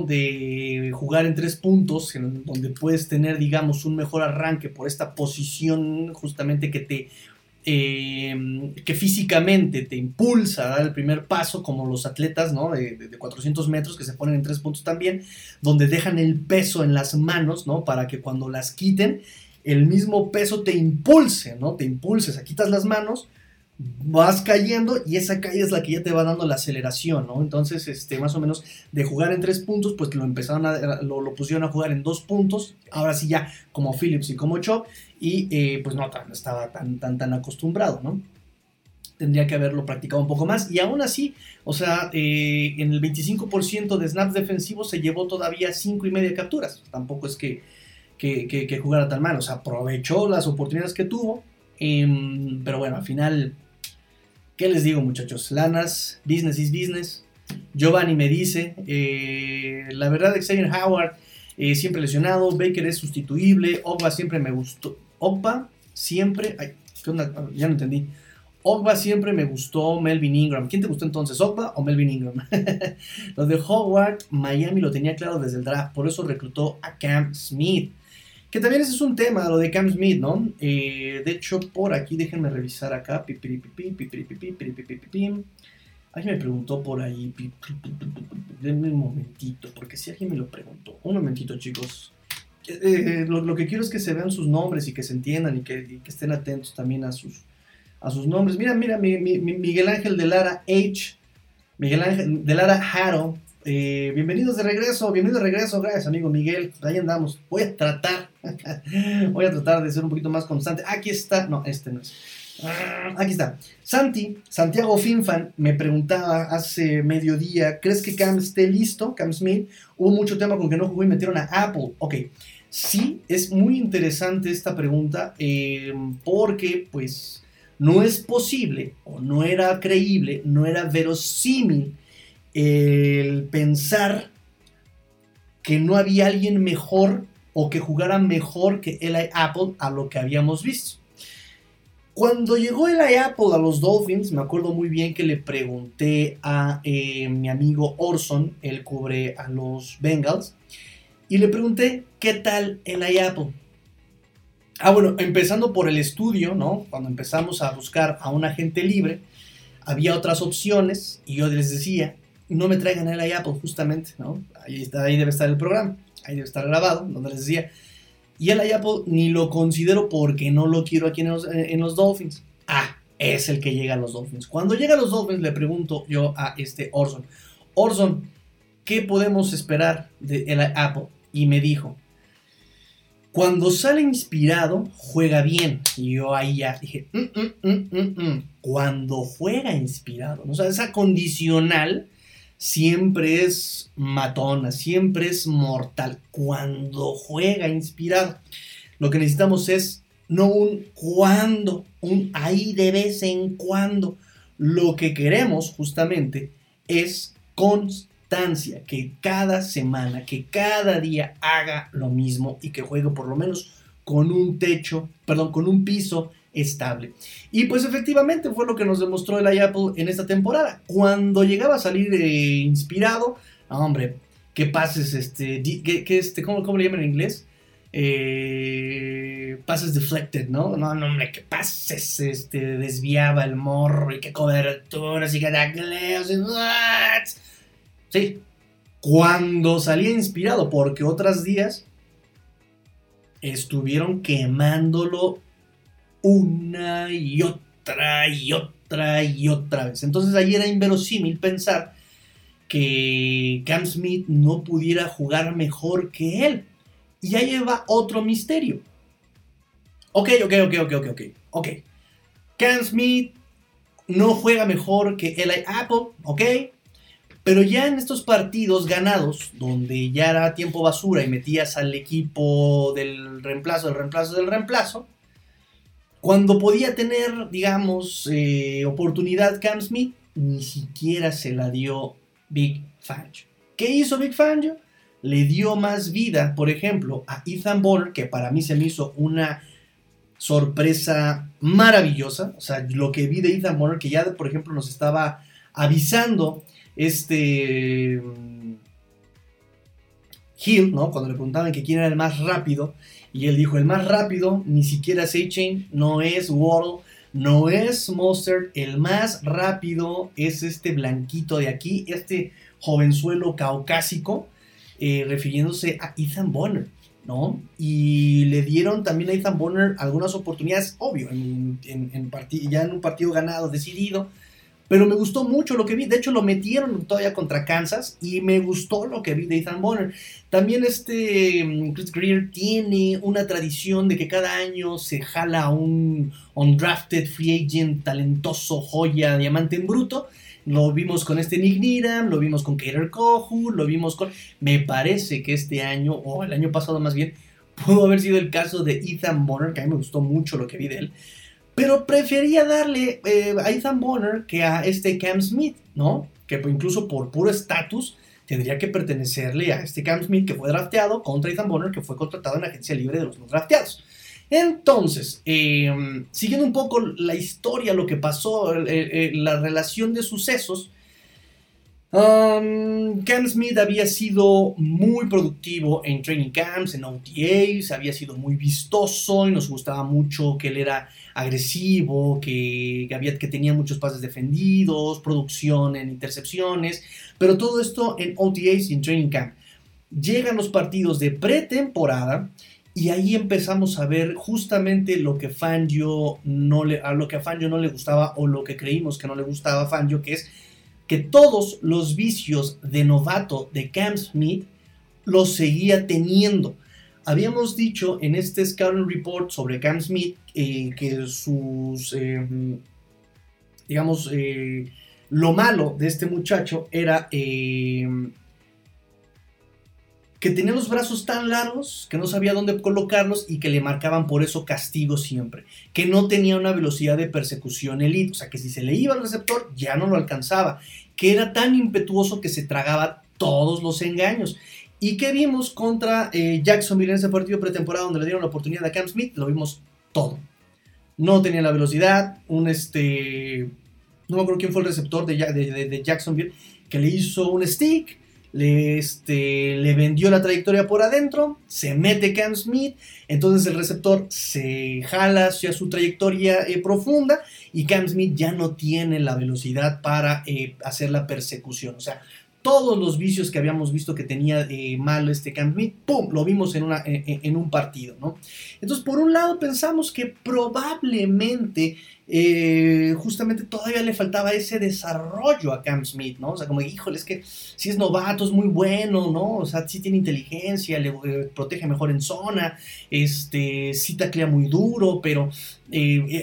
De jugar en tres puntos, en donde puedes tener, digamos, un mejor arranque por esta posición justamente que te... Eh, que físicamente te impulsa a dar el primer paso, como los atletas ¿no? de, 400 metros que se ponen en tres puntos también, donde dejan el peso en las manos, ¿no? Para que cuando las quiten, el mismo peso te impulse, ¿no? Te impulses, quitas las manos, vas cayendo y esa calle es la que ya te va dando la aceleración, ¿no? Entonces, este, más o menos de jugar en tres puntos, pues lo empezaron a, lo, pusieron a jugar en dos puntos, ahora sí ya como Phillips y como Chop, y eh, pues no estaba tan, tan, tan acostumbrado, ¿no? Tendría que haberlo practicado un poco más, y aún así, o sea, eh, en el 25% de snaps defensivos se llevó todavía cinco y media capturas, tampoco es que, que, que jugara tan mal, o sea, aprovechó las oportunidades que tuvo, em, pero bueno, al final ¿Qué les digo muchachos? Lanas, business is business. Giovanni me dice, eh, la verdad Xavier Howard siempre lesionado, Baker es sustituible, Ogba siempre me gustó. Ogba siempre... Ay, ¿qué onda? Ah, ya no entendí. Ogba siempre me gustó Melvin Ingram. ¿Quién te gustó entonces, Ogba o Melvin Ingram? lo de Howard, Miami lo tenía claro desde el draft, por eso reclutó a Cam Smith. Que también ese es un tema, lo de Cam Smith, ¿no? Eh, de hecho, por aquí, déjenme revisar acá. Alguien me preguntó por ahí. Denme un momentito, porque si alguien me lo preguntó. Un momentito, chicos. Eh, lo, que quiero es que se vean sus nombres y que se entiendan y que, estén atentos también a sus, a sus nombres. Mira, mira, Miguel Ángel de Lara H. Miguel Ángel de Lara Haro. Eh, bienvenidos de regreso, bienvenido de regreso, gracias amigo Miguel, ahí andamos, voy a tratar Voy a tratar de ser un poquito más constante. Aquí está. No, este no es. Aquí está. Santi, Santiago Finfan, me preguntaba hace mediodía, ¿crees que Cam esté listo? Cam Smith. Hubo mucho tema con que no jugó y metieron a Apple. Ok. Sí, es muy interesante esta pregunta eh, porque pues no es posible o no era creíble, no era verosímil el pensar que no había alguien mejor o que jugara mejor que Eli Apple a lo que habíamos visto. Cuando llegó Eli Apple a los Dolphins, me acuerdo muy bien que le pregunté a eh, mi amigo Orson, él cubre a los Bengals, y le pregunté qué tal Eli Apple. Ah, bueno, empezando por el estudio, ¿no? Cuando empezamos a buscar a un agente libre, había otras opciones y yo les decía, no me traigan a Eli Apple, justamente, ¿no? Ahí, debe estar el programa ahí debe estar grabado, donde les decía, y el Apple ni lo considero porque no lo quiero aquí en los, Dolphins. Ah, es el que llega a los Dolphins. Cuando llega a los Dolphins le pregunto yo a este Orson, Orson, ¿qué podemos esperar de el Apple? Y me dijo, cuando sale inspirado, juega bien. Y yo ahí ya dije, mm, mm, mm, cuando juega inspirado, o esa condicional siempre es matona, siempre es mortal. Cuando juega inspirado, lo que necesitamos es no un cuando, un ahí de vez en cuando. Lo que queremos justamente es constancia, que cada semana, que cada día haga lo mismo y que juegue por lo menos con un techo, perdón, con un piso estable. Y pues efectivamente fue lo que nos demostró el Apple en esta temporada. Cuando llegaba a salir eh, inspirado, hombre, que pases, este, que, este ¿cómo, ¿cómo, le llaman en inglés? Eh, pases deflected, ¿no? No, no, hombre, que pases, este, desviaba el morro y que coberturas y que y what. Sí, cuando salía inspirado, porque otros días estuvieron quemándolo una y otra y otra y otra vez. Entonces ahí era inverosímil pensar que Cam Smith no pudiera jugar mejor que él. Y ahí va otro misterio. Ok, ok, ok, ok, ok, ok. Ok. Cam Smith no juega mejor que Eli Apple, ok. Pero ya en estos partidos ganados, donde ya era tiempo basura y metías al equipo del reemplazo, del reemplazo, del reemplazo, cuando podía tener, digamos, eh, oportunidad Cam Smith, ni siquiera se la dio Big Fangio. ¿Qué hizo Big Fangio? Le dio más vida, por ejemplo, a Ethan Bonner, que para mí se me hizo una sorpresa maravillosa. O sea, lo que vi de Ethan Bonner, que ya, por ejemplo, nos estaba avisando este Hill, ¿no? Cuando le preguntaban que quién era el más rápido, y él dijo, el más rápido ni siquiera es A-Chain, no es Waddle, no es Mustard, el más rápido es este blanquito de aquí, este jovenzuelo caucásico, eh, refiriéndose a Ethan Bonner, ¿no? Y le dieron también a Ethan Bonner algunas oportunidades, obvio, en, ya en un partido ganado, decidido, pero me gustó mucho lo que vi. De hecho, lo metieron todavía contra Kansas y me gustó lo que vi de Ethan Bonner. También este mm, Chris Greer tiene una tradición de que cada año se jala un undrafted free agent talentoso, joya, diamante en bruto. Lo vimos con este Nick Needham, lo vimos con Kater Kohu, lo vimos con... Me parece que este año, o el año pasado más bien, pudo haber sido el caso de Ethan Bonner, que a mí me gustó mucho lo que vi de él. Pero prefería darle eh, a Ethan Bonner que a este Cam Smith, ¿no? Que incluso por puro estatus tendría que pertenecerle a este Cam Smith que fue drafteado contra Ethan Bonner que fue contratado en la agencia libre de los no drafteados. Entonces, em, siguiendo un poco la historia, lo que pasó, la relación de sucesos, Um, Cam Smith había sido muy productivo en training camps, en OTAs, había sido muy vistoso y nos gustaba mucho que él era agresivo, que, había, que tenía muchos pases defendidos, producción en intercepciones, pero todo esto en OTAs y en training camp. Llegan los partidos de pretemporada y ahí empezamos a ver justamente lo que Fangio no le, a lo que Fangio no le gustaba o lo que creímos que no le gustaba a Fangio, que es que todos los vicios de novato de Cam Smith los seguía teniendo. Habíamos dicho en este Scouting Report sobre Cam Smith eh, que sus, em, digamos, eh, lo malo de este muchacho era em, que tenía los brazos tan largos que no sabía dónde colocarlos y que le marcaban por eso castigo siempre. Que no tenía una velocidad de persecución elite, o sea que si se le iba al receptor ya no lo alcanzaba. Que era tan impetuoso que se tragaba todos los engaños. ¿Y qué vimos contra eh, Jacksonville en ese partido pretemporada donde le dieron la oportunidad a Cam Smith? Lo vimos todo. No tenía la velocidad, un este... No me acuerdo quién fue el receptor de, de Jacksonville que le hizo un stick, le, este, le vendió la trayectoria por adentro, se mete Cam Smith, entonces el receptor se jala hacia su trayectoria eh, profunda y Cam Smith ya no tiene la velocidad para eh, hacer la persecución. O sea, todos los vicios que habíamos visto que tenía eh, mal este Cam Smith, ¡pum! Lo vimos en, en, un partido, ¿no? Entonces, por un lado pensamos que probablemente eh, justamente todavía le faltaba ese desarrollo a Cam Smith, ¿no? O sea, como, híjole, es que si es novato, es muy bueno, ¿no? O sea, sí tiene inteligencia, le eh, protege mejor en zona, este, sí taclea muy duro, pero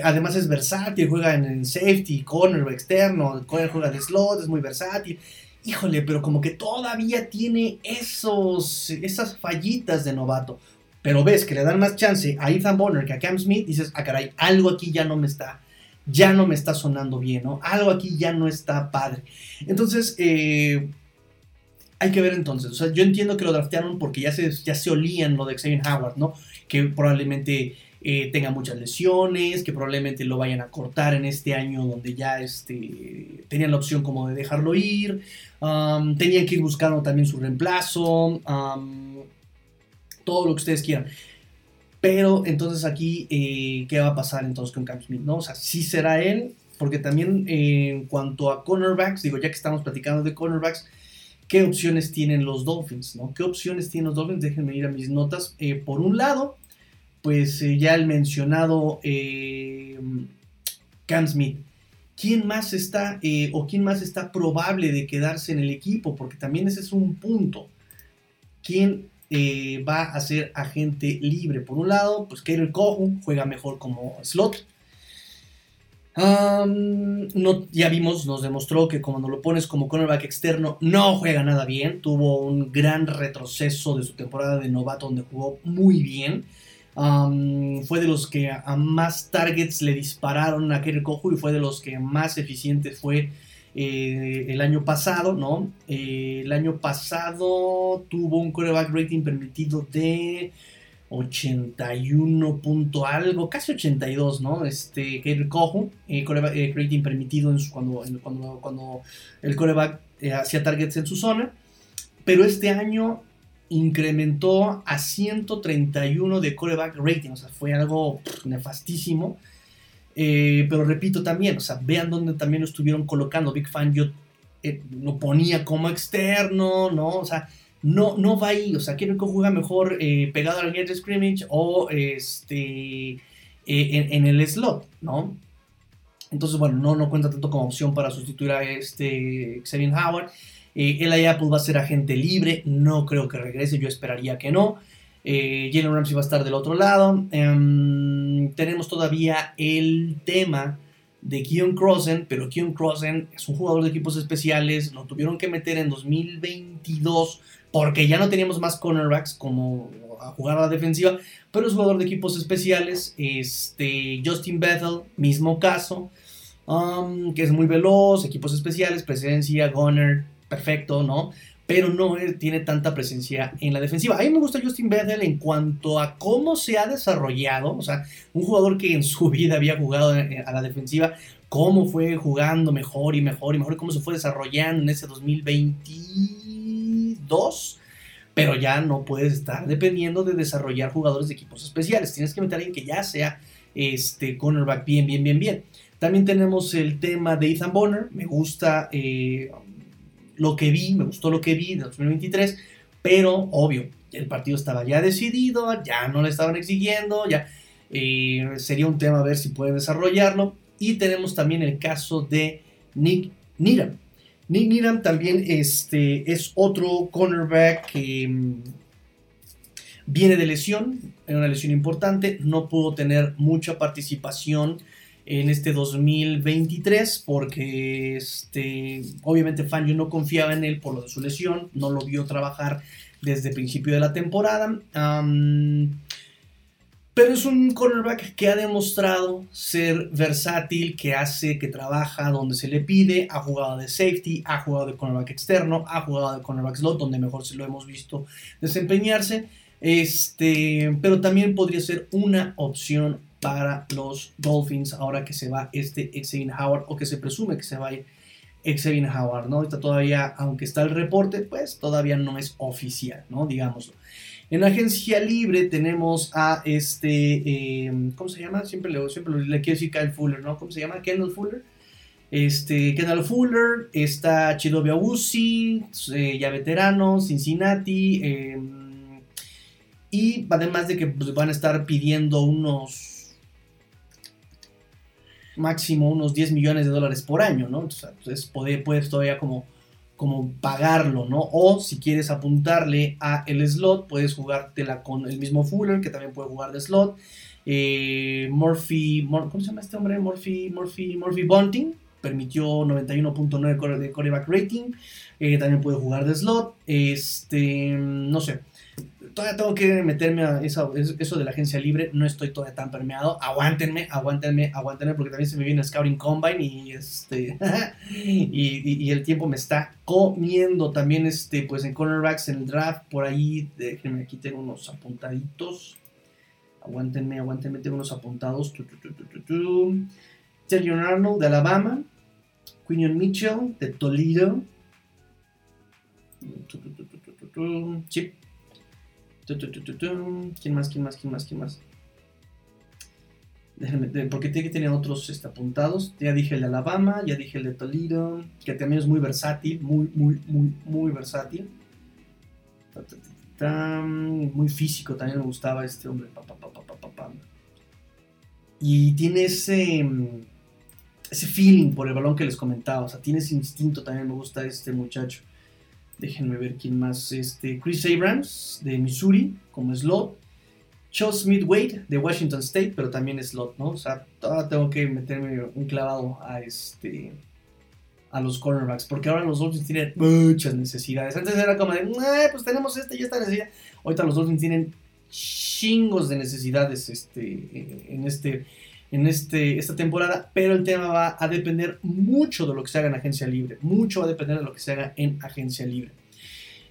además es versátil, juega en, safety, corner externo, juega de slot, es muy versátil híjole, pero como que todavía tiene esos, esas fallitas de novato. Pero ves que le dan más chance a Ethan Bonner que a Cam Smith, dices, ah, caray, algo aquí ya no me está, ya no me está sonando bien, ¿no? Algo aquí ya no está padre. Entonces, eh, hay que ver entonces. O sea, yo entiendo que lo draftearon porque ya se, ya se olían lo de Xavier Howard, ¿no? Que probablemente eh, tenga muchas lesiones, que probablemente lo vayan a cortar en este año donde ya este, tenían la opción como de dejarlo ir. tenían que ir buscando también su reemplazo, todo lo que ustedes quieran. Pero entonces aquí, eh, ¿qué va a pasar entonces con Cam Smith? ¿no? O sea, sí será él, porque también eh, en cuanto a cornerbacks, digo, ya que estamos platicando de cornerbacks, ¿qué opciones tienen los Dolphins? ¿no? ¿Qué opciones tienen los Dolphins? Déjenme ir a mis notas. Eh, por un lado, pues ya el mencionado Cam Smith quién más está eh, o quién más está probable de quedarse en el equipo, porque también ese es un punto. ¿Quién eh, va a ser agente libre? Por un lado, pues Kater Cohu juega mejor como slot. no, ya vimos, nos demostró que cuando lo pones como cornerback externo no juega nada bien. Tuvo un gran retroceso de su temporada de novato donde jugó muy bien. Fue de los que a, más targets le dispararon a Kerry Kohu y fue de los que más eficiente fue eh, el año pasado, ¿no? Eh, el año pasado tuvo un coreback rating permitido de 81 punto algo, casi 82, ¿no? Este, el Kohu, eh, rating permitido en cuando, cuando, cuando, el coreback hacía targets en su zona, pero este año incrementó a 131 de coreback rating, o sea, fue algo nefastísimo. pero repito también, o sea, vean dónde también lo estuvieron colocando. Big Fan yo lo ponía como externo, ¿no? O sea, no, no va ahí. O sea, quiero que juega mejor eh, pegado al de scrimmage o este, eh, en, el slot, ¿no? Entonces, bueno, no, no cuenta tanto como opción para sustituir a este Xavier Howard. Eh, Eli Apple va a ser agente libre, no creo que regrese, yo esperaría que no. Eh, Jalen Ramsey va a estar del otro lado. Em, tenemos todavía el tema de Keon Crossen, pero Keon Crossen es un jugador de equipos especiales, lo tuvieron que meter en 2022 porque ya no teníamos más cornerbacks como a jugar a la defensiva, pero es jugador de equipos especiales. Este, Justin Bethel, mismo caso, um, que es muy veloz, equipos especiales, presencia, gunner, perfecto, ¿no? Pero no tiene tanta presencia en la defensiva. A mí me gusta Justin Bethel en cuanto a cómo se ha desarrollado, o sea, un jugador que en su vida había jugado a la defensiva, cómo fue jugando mejor y mejor y mejor, cómo se fue desarrollando en ese 2020 dos, pero ya no puedes estar dependiendo de desarrollar jugadores de equipos especiales. Tienes que meter a alguien que ya sea este cornerback bien, bien, bien, bien. También tenemos el tema de Ethan Bonner. Me gusta eh, lo que vi, me gustó lo que vi de 2023, pero obvio, el partido estaba ya decidido, ya no le estaban exigiendo, ya eh, sería un tema a ver si puede desarrollarlo. Y tenemos también el caso de Nick Needham. Nick Needham también este, es otro cornerback que mm, viene de lesión, en una lesión importante, no pudo tener mucha participación en este 2023 porque este, obviamente Fangio no confiaba en él por lo de su lesión, no lo vio trabajar desde el principio de la temporada. Pero es un cornerback que ha demostrado ser versátil, que hace, que trabaja donde se le pide, ha jugado de safety, ha jugado de cornerback externo, ha jugado de cornerback slot, donde mejor se lo hemos visto desempeñarse. Este, pero también podría ser una opción para los Dolphins ahora que se va este Xavier Howard o que se presume que se va Xavier Howard, ¿no? Está todavía, aunque está el reporte, pues todavía no es oficial, ¿no? Digámoslo. En agencia libre tenemos a este, em, ¿cómo se llama? Siempre le, siempre le quiero decir Kyle Fuller, ¿no? ¿Cómo se llama? Kendall Fuller. Este, Kendall Fuller, está Chidobe Awusi, eh, ya veterano, Cincinnati, em, y además de que pues, van a estar pidiendo unos máximo unos 10 millones de dólares por año, ¿no? Entonces, puedes todavía como como pagarlo, ¿no? O si quieres apuntarle a el slot, puedes jugártela con el mismo Fuller, que también puede jugar de slot. Eh, Murphy, ¿cómo se llama este hombre? Murphy, Murphy, Murphy Bunting, permitió 91.9 de coreback rating. Eh, también puede jugar de slot. Este, no sé todavía tengo que meterme a eso, de la agencia libre, no estoy todavía tan permeado, aguántenme, aguántenme, aguántenme, porque también se me viene Scouting Combine y este y, el tiempo me está comiendo. También este pues en cornerbacks en el draft, por ahí, déjenme aquí tengo unos apuntaditos, aguántenme, aguántenme, tengo unos apuntados, Terry Arnold de Alabama, Quinion Mitchell de Toledo, Chip ¿Quién más? ¿Quién más? ¿Quién más? ¿Quién más? Déjenme, porque tiene que tener otros este, apuntados. Ya dije el de Alabama, ya dije el de Toledo, que también es muy versátil, muy, muy, muy, muy versátil. Muy físico, también me gustaba este hombre. y tiene ese, ese feeling por el balón que les comentaba, o sea, tiene ese instinto, también me gusta este muchacho. Déjenme ver quién más. Este, Chris Abrams de Missouri como slot. Smith Wade de Washington State, pero también slot, ¿no? O sea, todavía tengo que meterme un clavado a este a los cornerbacks, porque ahora los Dolphins tienen muchas necesidades. Antes era como de, pues tenemos esta y esta necesidad. Ahorita los Dolphins tienen chingos de necesidades este, en, este, en este, esta temporada, pero el tema va a depender mucho de lo que se haga en agencia libre, mucho va a depender de lo que se haga en agencia libre.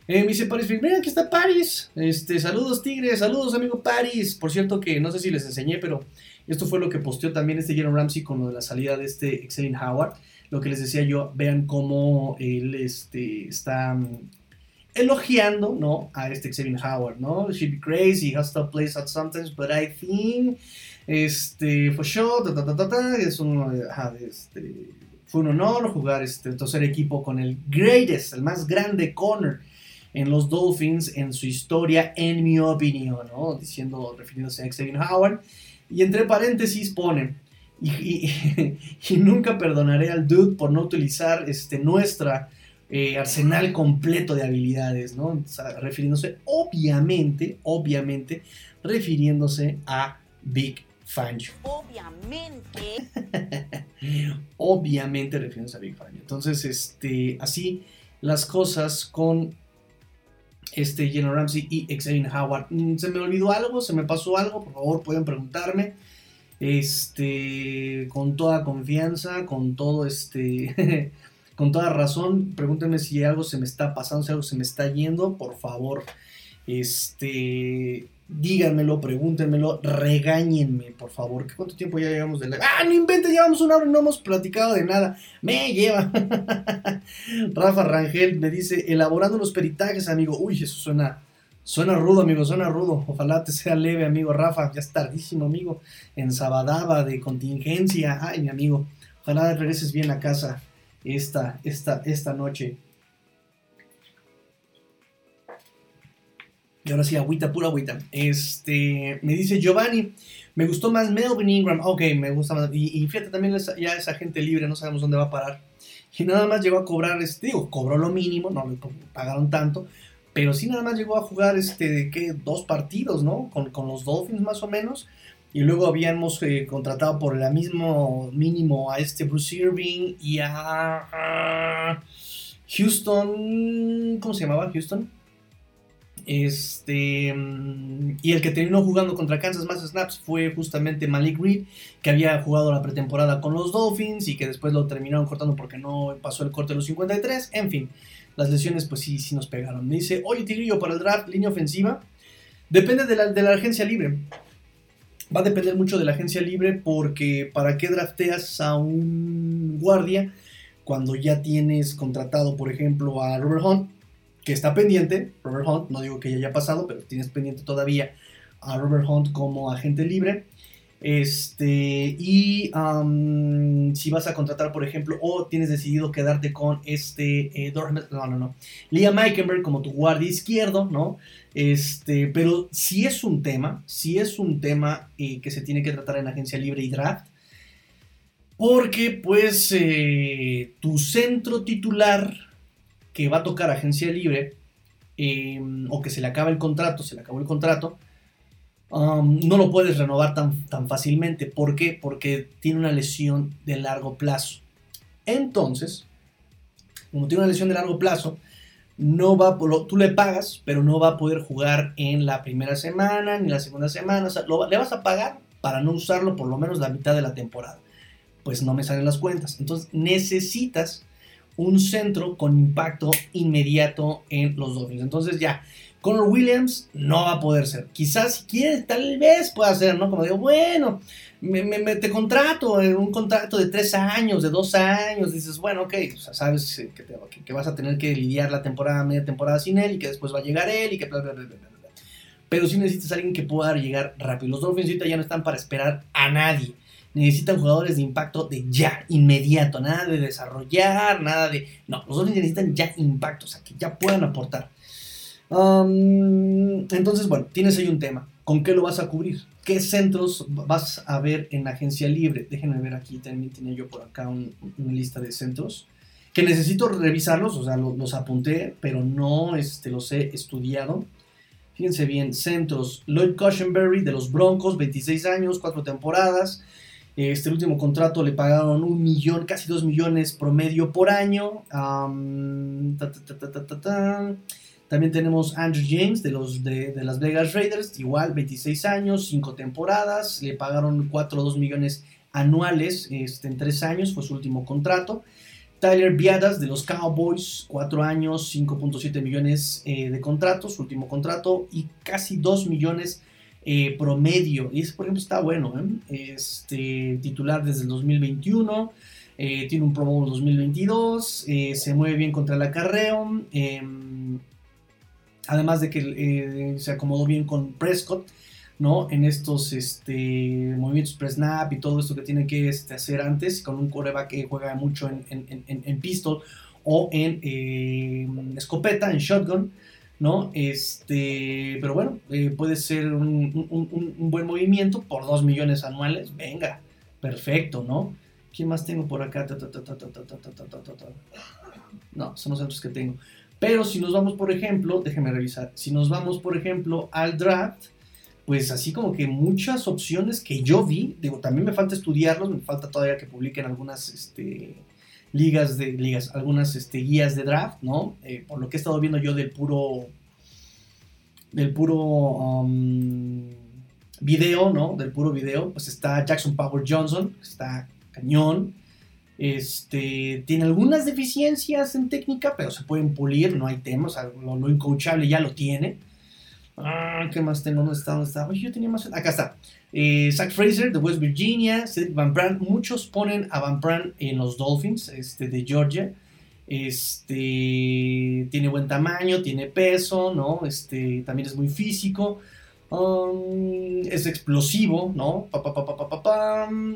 Me dice Paris, mira, aquí está Paris. Este, saludos, Tigres, saludos, amigo Paris. Por cierto, que no sé si les enseñé, pero esto fue lo que posteó también este Jerome Ramsey con lo de la salida de este Excelin Howard. Lo que les decía yo, vean cómo él este, está mm, elogiando, ¿no? A este Xavier Howard, ¿no? She'd be crazy, has to play at sometimes, but I think, este, for sure, ta, ta, ta, ta, es un, este, fue un honor jugar este tercer equipo con el greatest, el más grande corner en los Dolphins en su historia, en mi opinión, ¿no? Diciendo, refiriéndose a Xavier Howard. Y entre paréntesis pone, y, nunca perdonaré al dude por no utilizar este, nuestra eh, arsenal completo de habilidades, ¿no? refiriéndose, obviamente, obviamente, refiriéndose a Big Fangio. Obviamente. obviamente refiriéndose a Big Fangio. Entonces, este, así las cosas con este General Ramsey y Xavier Howard. Mm, ¿Se me olvidó algo? ¿Se me pasó algo? Por favor, pueden preguntarme. Este, con toda confianza, con todo este, con toda razón. Pregúntenme si algo se me está pasando, si algo se me está yendo, por favor. Este, díganmelo, pregúntenmelo, regáñenme, por favor. ¿Cuánto tiempo ya llevamos de la... ¡Ah, no inventes! Llevamos una hora y no hemos platicado de nada. Me lleva. Rafa Rangel me dice, elaborando los peritajes, amigo. Uy, eso suena... Suena rudo, amigo, suena rudo. Ojalá te sea leve, amigo Rafa. Ya es tardísimo, amigo. En Sabadaba de contingencia. Ay, mi amigo. Ojalá regreses bien a casa esta, esta, esta noche. Y ahora sí, agüita, pura agüita. Este, me dice Giovanni, me gustó más Melvin Ingram. Ok, me gusta más. Y, fíjate, también ya es agente libre, no sabemos dónde va a parar. Y nada más llegó a cobrar, este, digo, cobró lo mínimo, no le pagaron tanto. Pero sí nada más llegó a jugar, este, ¿qué? Dos partidos, ¿no? Con, con los Dolphins más o menos. Y luego habíamos eh, contratado por el mismo mínimo a este Bruce Irving y a Houston. ¿Cómo se llamaba Houston? Este, y el que terminó jugando contra Kansas más snaps fue justamente Malik Reed, que había jugado la pretemporada con los Dolphins y que después lo terminaron cortando porque no pasó el corte de los 53. En fin, las lesiones pues sí, sí nos pegaron. Me dice, oye Tigrillo, para el draft, línea ofensiva, depende de la, de la agencia libre. Va a depender mucho de la agencia libre porque ¿para qué drafteas a un guardia cuando ya tienes contratado, por ejemplo, a Robert Hunt? Que está pendiente, Robert Hunt, no digo que ya haya pasado, pero tienes pendiente todavía a Robert Hunt como agente libre. Este, y si vas a contratar, por ejemplo, o tienes decidido quedarte con este, eh, no, no, no, Liam como tu guardia izquierdo, ¿no? Este, pero si es un tema, si es un tema eh, que se tiene que tratar en agencia libre y draft, porque pues eh, tu centro titular que va a tocar agencia libre em, o que se le acaba el contrato, se le acabó el contrato, um, no lo puedes renovar tan, tan fácilmente. ¿Por qué? Porque tiene una lesión de largo plazo. Entonces, como tiene una lesión de largo plazo, no va, tú le pagas, pero no va a poder jugar en la primera semana ni la segunda semana. O sea, le vas a pagar para no usarlo por lo menos la mitad de la temporada. Pues no me salen las cuentas. Entonces necesitas un centro con impacto inmediato en los Dolphins. Entonces ya, Connor Williams no va a poder ser. Quizás si quiere, tal vez pueda ser, ¿no? Como digo, bueno, me, te contrato en un contrato de tres años, de dos años. Dices, bueno, ok, sabes que, vas a tener que lidiar la temporada, media temporada sin él y que después va a llegar él y que bla, bla, bla, bla. Pero si necesitas a alguien que pueda llegar rápido. Los Dolphins ahorita ya no están para esperar a nadie necesitan jugadores de impacto de ya, inmediato, nada de desarrollar, nada de... No, los Dolphins necesitan ya impacto, o sea, que ya puedan aportar. entonces, bueno, tienes ahí un tema. ¿Con qué lo vas a cubrir? ¿Qué centros vas a ver en agencia libre? Déjenme ver aquí, también tiene yo por acá una lista de centros que necesito revisarlos, o sea, los, apunté, pero no este, los he estudiado. Fíjense bien, centros. Lloyd Cushenberry de los Broncos, 26 años, 4 temporadas. Este último contrato le pagaron un millón, casi dos millones promedio por año. También tenemos Andrew James de, los, de, Las Vegas Raiders, igual 26 años, 5 temporadas. Le pagaron 4 o 2 millones anuales este, en 3 años, fue su último contrato. Tyler Biadas de los Cowboys, 4 años, 5.7 millones eh, de contratos, su último contrato, y casi 2 millones eh, promedio. Y ese, por ejemplo, está bueno. ¿eh? Este, titular desde el 2021, tiene un Pro Bowl 2022, se mueve bien contra el acarreo. Em, además de que se acomodó bien con Prescott. ¿no? En estos este, movimientos pre-snap y todo esto que tiene que este, hacer antes, con un coreback que juega mucho en, pistol o en eh, escopeta, en shotgun, ¿no? Este, pero bueno, eh, puede ser un, buen movimiento por 2 millones anuales, venga, perfecto, ¿no? ¿Quién más tengo por acá? No, son los otros que tengo. Pero si nos vamos, por ejemplo, déjenme revisar, si nos vamos, por ejemplo, al draft, pues así como que muchas opciones que yo vi, digo, también me falta estudiarlos, me falta todavía que publiquen algunas este, ligas de ligas, algunas este, guías de draft, ¿no? Eh, por lo que he estado viendo yo del puro del puro um, video, ¿no? Del puro video, pues está Jackson Power Johnson, está cañón. Este, tiene algunas deficiencias en técnica, pero se pueden pulir, no hay temas, lo, lo incoachable ya lo tiene. Ah, ¿qué más tengo? ¿Dónde está? ¿Dónde está? yo tenía más. Acá está. Eh, Zach Fraser de West Virginia, Cedric Van Brandt. Muchos ponen a Van Brandt en los Dolphins este, de Georgia. Este, tiene buen tamaño, tiene peso, ¿no? Este, también es muy físico. Um, es explosivo, ¿no?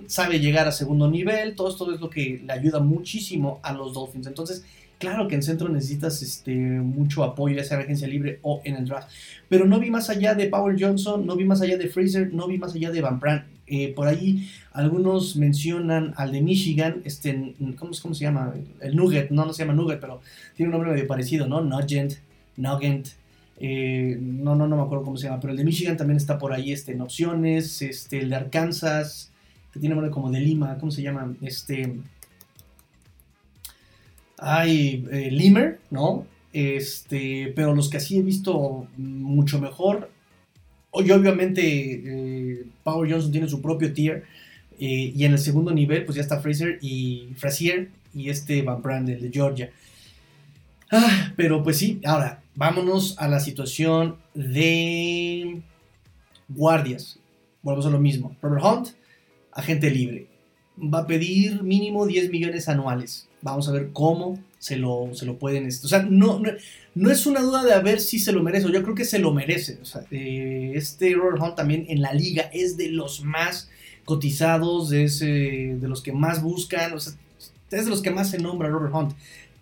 Sabe llegar a segundo nivel. Todo esto es lo que le ayuda muchísimo a los Dolphins. Entonces, Claro que en centro necesitas este, mucho apoyo, ya sea en agencia libre o en el draft. Pero no vi más allá de Power Johnson, no vi más allá de Fraser, no vi más allá de Van Brandt. Eh, por ahí algunos mencionan al de Michigan, este, ¿cómo, ¿cómo, se llama? El Nugget, no, no se llama Nugget, pero tiene un nombre medio parecido, ¿no? Nugent, Nugget. Eh, no, no, no me acuerdo cómo se llama, pero el de Michigan también está por ahí este, en opciones. Este, el de Arkansas, que tiene nombre como de Lima, ¿cómo se llama? Este hay eh, Limer, ¿no? Este, pero los que así he visto mucho mejor. Y obviamente eh, Power Johnson tiene su propio tier. Eh, y en el segundo nivel, pues ya está Fraser y Frazier y este Van Brand, el de Georgia. Ah, pero pues sí, ahora vámonos a la situación de guardias. Volvemos a lo mismo. Robert Hunt, agente libre. Va a pedir mínimo 10 millones anuales. Vamos a ver cómo se lo, se lo pueden... O sea, no, no, es una duda de a ver si se lo merece, yo creo que se lo merece. O sea, eh, este Robert Hunt también en la liga es de los más cotizados, es de los que más buscan, o sea, es de los que más se nombra Robert Hunt.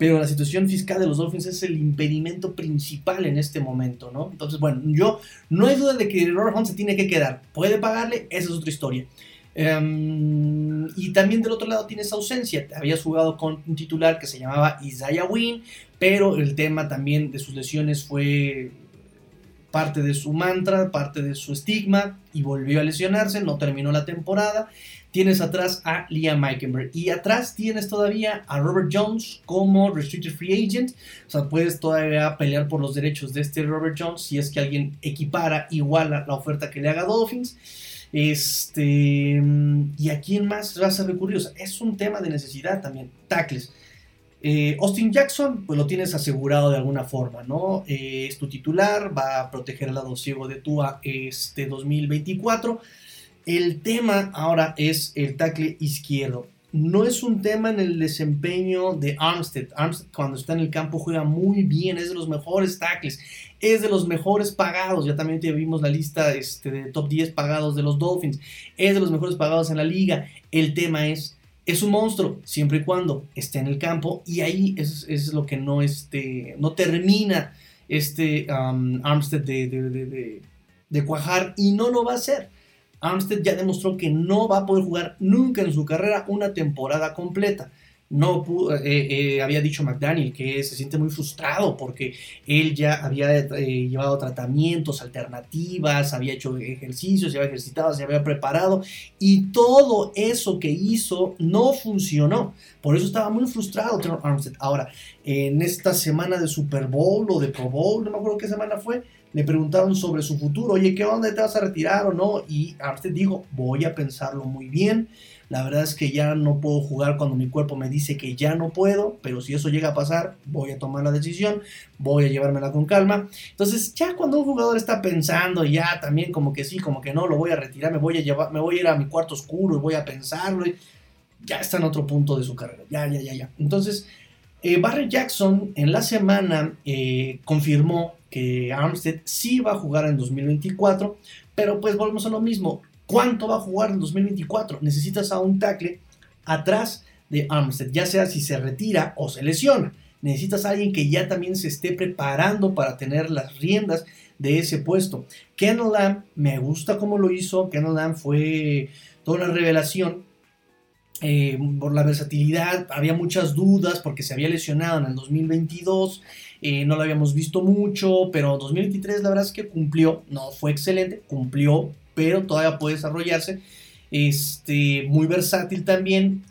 Pero la situación fiscal de los Dolphins es el impedimento principal en este momento, ¿no? Entonces, bueno, yo no hay duda de que Robert Hunt se tiene que quedar. ¿Puede pagarle? Esa es otra historia. Em, y también del otro lado tienes ausencia. Habías jugado con un titular que se llamaba Isaiah Wynn, pero el tema también de sus lesiones fue parte de su mantra, parte de su estigma, y volvió a lesionarse, no terminó la temporada. Tienes atrás a Liam Meikenberg y atrás tienes todavía a Robert Jones como restricted free agent. O sea, puedes todavía pelear por los derechos de este Robert Jones si es que alguien equipara igual a la oferta que le haga Dolphins. Este, ¿Y a quién más vas a recurrir? O sea, es un tema de necesidad también. Tackles. Eh, Austin Jackson, pues lo tienes asegurado de alguna forma, ¿no? Eh, es tu titular, va a proteger al lado ciego de Tua este 2024. El tema ahora es el tackle izquierdo no es un tema en el desempeño de Armstead. Armstead cuando está en el campo juega muy bien, es de los mejores tackles, es de los mejores pagados. Ya también te vimos la lista este, de top 10 pagados de los Dolphins. Es de los mejores pagados en la liga. El tema es, es un monstruo siempre y cuando esté en el campo y ahí es, lo que no, este, no termina este um, Armstead de, de cuajar y no lo va a hacer. Armstead ya demostró que no va a poder jugar nunca en su carrera una temporada completa. No eh, eh, había dicho McDaniel que se siente muy frustrado porque él ya había eh, llevado tratamientos, alternativas, había hecho ejercicios, se había ejercitado, se había preparado y todo eso que hizo no funcionó. Por eso estaba muy frustrado Armstead. Ahora, en esta semana de Super Bowl o de Pro Bowl, no me acuerdo qué semana fue, le preguntaron sobre su futuro, oye, ¿qué onda? ¿Te vas a retirar o no? Y Armstead dijo, voy a pensarlo muy bien la verdad es que ya no puedo jugar cuando mi cuerpo me dice que ya no puedo, pero si eso llega a pasar, voy a tomar la decisión, voy a llevármela con calma. Entonces, ya cuando un jugador está pensando ya también como que sí, como que no, lo voy a retirar, me voy a llevar, me voy a ir a mi cuarto oscuro y voy a pensarlo, ya está en otro punto de su carrera. Ya, ya, ya, ya. Entonces, eh, Barry Jackson en la semana eh, confirmó que Armstead sí va a jugar en 2024, pero pues volvemos a lo mismo. ¿Cuánto va a jugar en 2024? Necesitas a un tackle atrás de Armstead, ya sea si se retira o se lesiona. Necesitas a alguien que ya también se esté preparando para tener las riendas de ese puesto. Ken Lamb, me gusta cómo lo hizo. Ken fue toda una revelación eh, por la versatilidad. Había muchas dudas porque se había lesionado en el 2022. Eh, no lo habíamos visto mucho, pero 2023 la verdad es que cumplió. No fue excelente, cumplió pero todavía puede desarrollarse. Este, muy versátil también.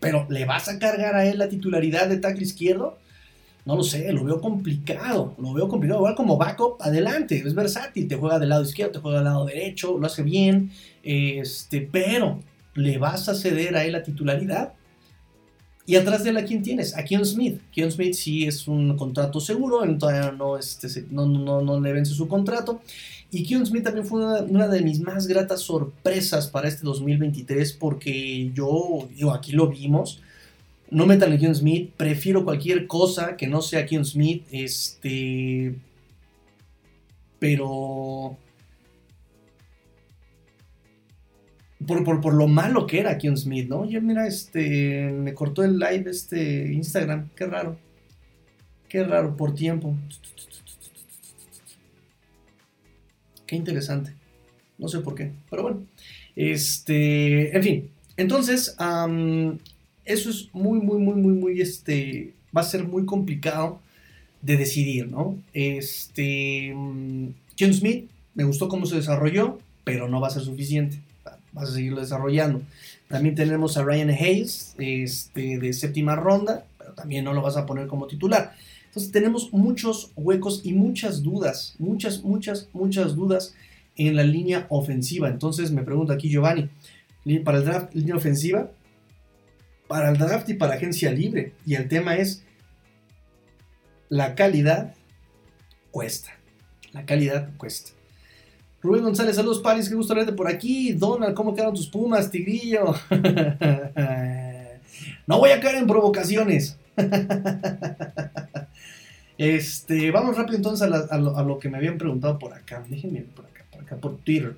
pero ¿le vas a cargar a él la titularidad de tackle izquierdo? No lo sé, lo veo complicado. Lo veo complicado. Igual como backup, adelante. Es versátil. Te juega del lado izquierdo, te juega del lado derecho, lo hace bien. Este, pero ¿le vas a ceder a él la titularidad? Y atrás de él, ¿a quién tienes? A Keon Smith. Keon Smith sí es un contrato seguro, todavía no, este, no, no, no le vence su contrato. Y Keon Smith también fue una, de mis más gratas sorpresas para este 2023 porque yo, digo, aquí lo vimos. No metan a Keon Smith, prefiero cualquier cosa que no sea Keon Smith, este... Pero... Por, por, lo malo que era Keon Smith, ¿no? Oye, mira, este, me cortó el live este Instagram, qué raro. Qué raro, por tiempo. Qué interesante. No sé por qué, pero bueno. Este, en fin. Entonces, eso es muy, muy, muy, muy, muy, este, va a ser muy complicado de decidir, ¿no? Este, Smith, me gustó cómo se desarrolló, pero no va a ser suficiente. Vas a seguirlo desarrollando. También tenemos a Ryan Hayes, este, de séptima ronda, pero también no lo vas a poner como titular. Entonces tenemos muchos huecos y muchas dudas, muchas, muchas, muchas dudas en la línea ofensiva. Entonces me pregunta aquí Giovanni, para el draft, línea ofensiva, para el draft y para agencia libre. Y el tema es, la calidad cuesta. La calidad cuesta. Rubén González, saludos Paris, qué gusto verte por aquí. Donald, ¿cómo quedaron tus pumas, Tigrillo? no voy a caer en provocaciones. Este, vamos rápido entonces a, lo, que me habían preguntado por acá. Déjenme por acá, por acá, por Twitter.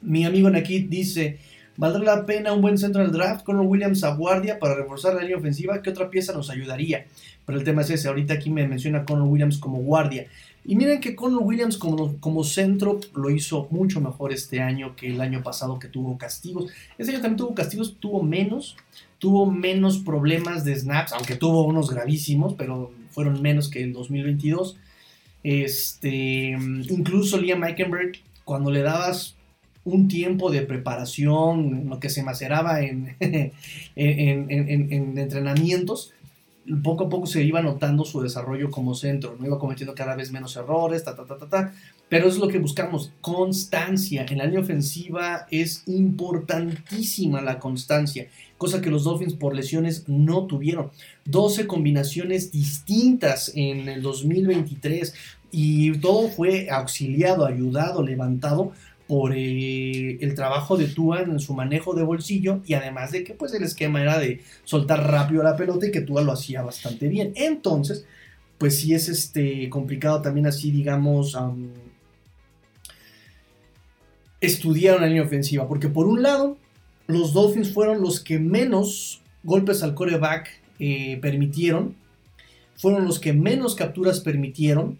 Mi amigo Nakit dice: ¿Valdrá la pena un buen centro en el draft? Conor Williams a guardia para reforzar la línea ofensiva. ¿Qué otra pieza nos ayudaría? Pero el tema es ese. Ahorita aquí me menciona Conor Williams como guardia. Y miren que Conor Williams como, como centro lo hizo mucho mejor este año que el año pasado que tuvo castigos. Este año también tuvo castigos, tuvo menos, tuvo menos problemas de snaps, aunque tuvo unos gravísimos, pero fueron menos que el 2022. Este, incluso Liam Eikenberg, cuando le dabas un tiempo de preparación, lo que se maceraba en, en, entrenamientos, poco a poco se iba notando su desarrollo como centro, no iba cometiendo cada vez menos errores, ta, ta, ta, ta. Pero es lo que buscamos, constancia. En la línea ofensiva es importantísima la constancia, cosa que los Dolphins por lesiones no tuvieron. 12 combinaciones distintas en el 2023 y todo fue auxiliado, ayudado, levantado por eh, el trabajo de Tua en su manejo de bolsillo y además de que pues el esquema era de soltar rápido la pelota y que Tua lo hacía bastante bien. Entonces, pues sí es este complicado también así, digamos, estudiaron la línea ofensiva. Porque por un lado, los Dolphins fueron los que menos golpes al coreback eh, permitieron. Fueron los que menos capturas permitieron.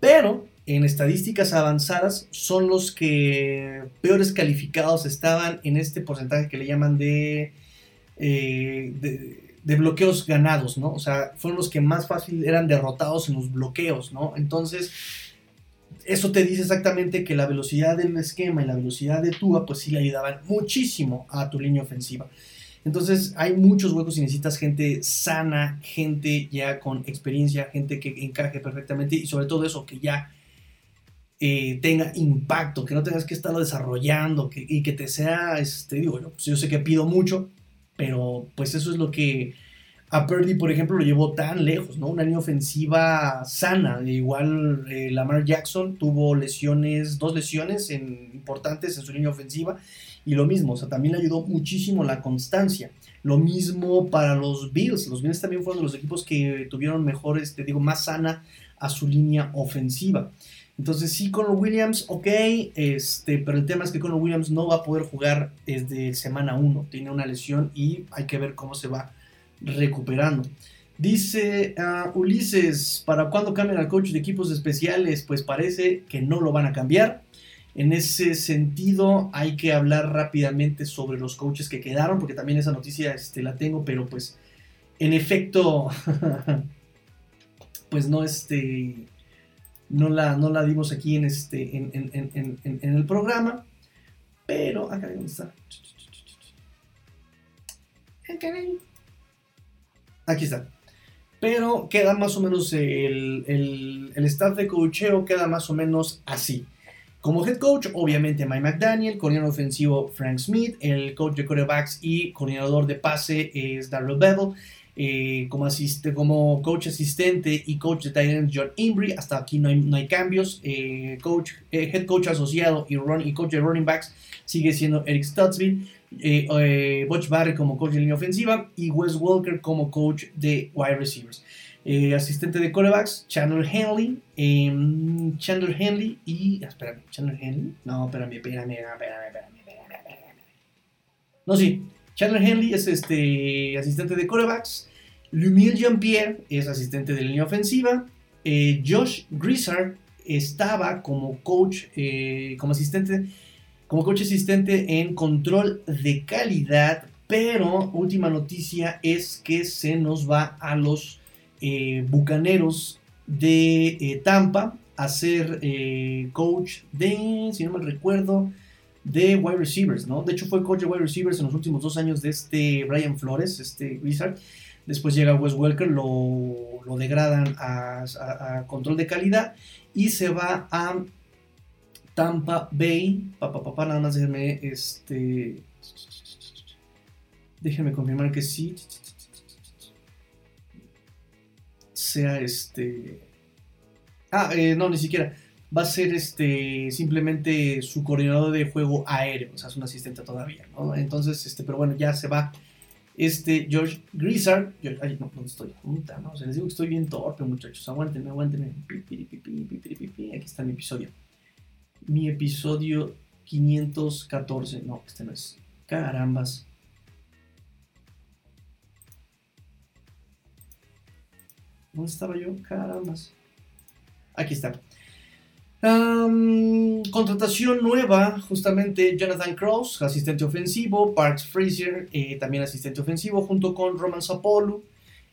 Pero en estadísticas avanzadas son los que peores calificados estaban en este porcentaje que le llaman de eh, de, de bloqueos ganados, ¿no? O sea, fueron los que más fácil eran derrotados en los bloqueos, ¿no? Entonces, eso te dice exactamente que la velocidad del esquema y la velocidad de Tua, pues sí le ayudaban muchísimo a tu línea ofensiva. Entonces hay muchos huecos y necesitas gente sana, gente ya con experiencia, gente que encaje perfectamente y sobre todo eso, que ya eh, tenga impacto, que no tengas que estarlo desarrollando y que te sea, este, digo, yo, pues yo sé que pido mucho, pero pues eso es lo que a Purdy, por ejemplo, lo llevó tan lejos, ¿no? Una línea ofensiva sana. Igual eh, Lamar Jackson tuvo lesiones, dos lesiones importantes en su línea ofensiva. Y lo mismo, o sea, también le ayudó muchísimo la constancia. Lo mismo para los Bills. Los Bills también fueron de los equipos que tuvieron mejores, te digo, más sana a su línea ofensiva. Entonces sí, Conor Williams, ok, este, pero el tema es que Conor Williams no va a poder jugar desde semana 1. Tiene una lesión y hay que ver cómo se va recuperando. Dice uh, Ulises, ¿para cuándo cambian al coach de equipos especiales? Pues parece que no lo van a cambiar. En ese sentido, hay que hablar rápidamente sobre los coaches que quedaron, porque también esa noticia este, la tengo, pero pues en efecto, pues no, este, no, la, no la dimos aquí en, este, en el programa. Pero, acá, ¿dónde está? Aquí está. Pero queda más o menos el, el, staff de coacheo queda más o menos así. Como head coach, obviamente Mike McDaniel, coordinador ofensivo Frank Smith, el coach de quarterbacks y coordinador de pase es Darrell Bevel, eh, como, asiste, como coach asistente y coach de Titans John Imbri, hasta aquí no hay, no hay cambios, eh, coach, eh, head coach asociado y, run, y coach de running backs sigue siendo Eric Stutzville, eh, eh, Butch Barry como coach de línea ofensiva y Wes Walker como coach de wide receivers. Eh, asistente de corebacks, Chandler Henley, em, Chandler Henley y... Espérame, Chandler Henley. No, espérame, espérame, espérame, espérame, espérame, No, sí, Chandler Henley es este asistente de corebacks. Lumil Jean-Pierre es asistente de línea ofensiva. Josh Grizzard estaba como coach, como asistente como coach asistente en control de calidad, pero última noticia es que se nos va a los eh, Bucaneros de eh, Tampa a ser eh, coach de, si no me recuerdo, de wide receivers, ¿no? De hecho fue coach de wide receivers en los últimos dos años de este Brian Flores, este Wizard. Después llega Wes Welker, lo, degradan a control de calidad y se va a Tampa Bay. Papá, papá, nada más déjenme, este... Déjenme confirmar que sí. Sea este... Ah, eh, no, ni siquiera. Va a ser este simplemente su coordinador de juego aéreo. O sea, es un asistente todavía, ¿no? Entonces, este, pero bueno, ya se va. Este, George Grizzard. ay, no, ¿dónde estoy? Puta, no, se les digo que estoy bien torpe, muchachos. Aguántenme, aguántenme. Aquí está mi episodio mi episodio 514. No, este no es. Carambas. ¿Dónde estaba yo? Carambas. Aquí está. contratación nueva, justamente Jonathan Cross, asistente ofensivo, Parks Fraser, eh, también asistente ofensivo, junto con Roman Sapolu,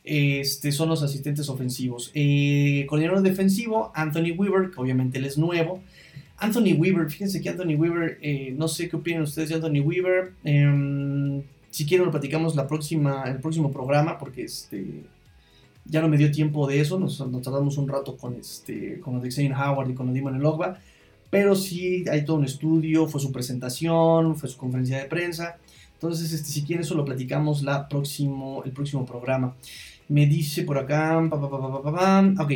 este, son los asistentes ofensivos. Eh, coordinador defensivo, Anthony Weaver, que obviamente él es nuevo, Anthony Weaver, fíjense que Anthony Weaver, eh, no sé qué opinan ustedes de Anthony Weaver. Em, si quieren lo platicamos la próxima, el próximo programa, porque este ya no me dio tiempo de eso. Nos, tardamos un rato con este, con Dixon Howard y con Odimon Elogba. Pero sí hay todo un estudio, fue su presentación, fue su conferencia de prensa. Entonces, este, si quieren eso lo platicamos la próximo, el próximo programa. Me dice por acá, pa, pa, pa, ok,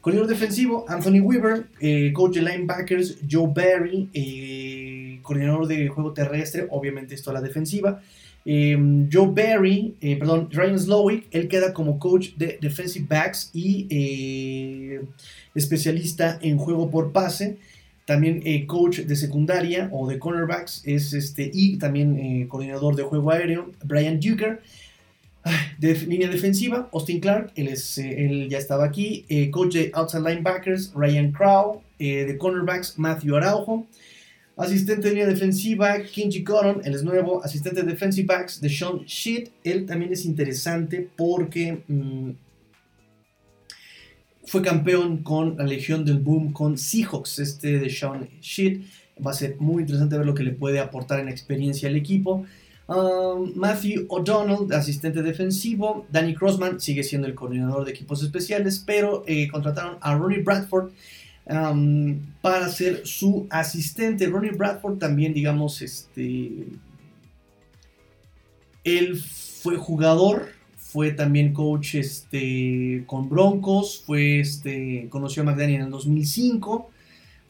coordinador defensivo, Anthony Weaver, eh, coach de linebackers, Joe Barry, eh, coordinador de juego terrestre, obviamente esto a la defensiva. Em, Joe Barry, eh, perdón, Ryan Slowick, él queda como coach de defensive backs y especialista en juego por pase. También coach de secundaria o de cornerbacks es este y también coordinador de juego aéreo, Brian Duker. De línea defensiva, Austin Clark, él, es, eh, él ya estaba aquí. Eh, coach de outside linebackers, Ryan Crow. Eh, de cornerbacks, Matthew Araujo. Asistente de línea defensiva, Kenji Gordon, él es nuevo. Asistente de defensive backs, de Sean Sheet. Él también es interesante porque mm, fue campeón con la Legión del Boom con Seahawks. Este de Sean Sheet. Va a ser muy interesante ver lo que le puede aportar en experiencia al equipo. Um, Matthew O'Donnell, asistente defensivo. Danny Crossman sigue siendo el coordinador de equipos especiales, pero eh, contrataron a Ronnie Bradford um, para ser su asistente. Ronnie Bradford también, digamos, este. Él fue jugador, fue también coach este, con Broncos, fue este, conoció a McDaniel en el 2005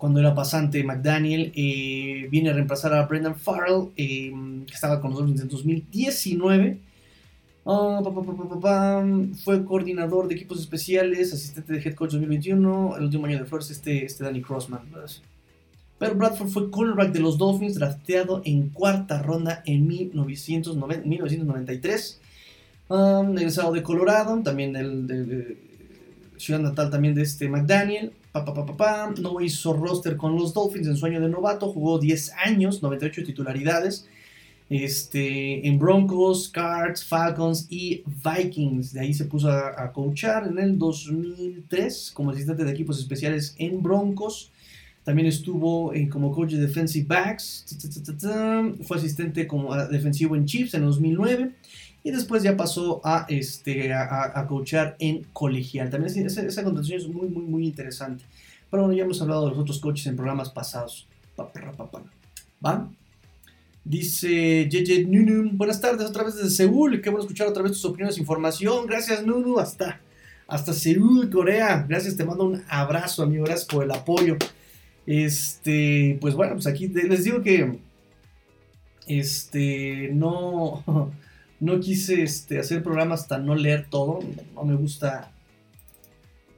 cuando era pasante McDaniel, eh, viene a reemplazar a Brendan Farrell, eh, que estaba con nosotros en 2019. Ah, fue coordinador de equipos especiales, asistente de head coach 2021, el último año de Flores, este, este Danny Crossman. Pero Bradford fue cornerback de los Dolphins, drafteado en cuarta ronda en 1993. Um, egresado de Colorado, también del, de ciudad natal también de este McDaniel. No hizo roster con los Dolphins en su año de novato, jugó 10 años, 98 titularidades. Este, en Broncos, Cards, Falcons y Vikings. De ahí se puso a, coachar en el 2003 como asistente de equipos especiales en Broncos. También estuvo eh, como coach de defensive backs. Fue asistente como defensivo en Chiefs en 2009 y después ya pasó a, este, a, a coachar en colegial. También esa, esa es muy, muy, muy interesante. Pero bueno, ya hemos hablado de los otros coaches en programas pasados. ¿Va? Dice JJ Nunu, buenas tardes otra vez desde Seúl, qué bueno escuchar otra vez tus opiniones e información. Gracias Nunu, hasta, hasta Seúl, Corea. Gracias, te mando un abrazo, amigo, gracias por el apoyo. Este, pues bueno, pues aquí les digo que este no no quise este, hacer programas hasta no leer todo. No me gusta.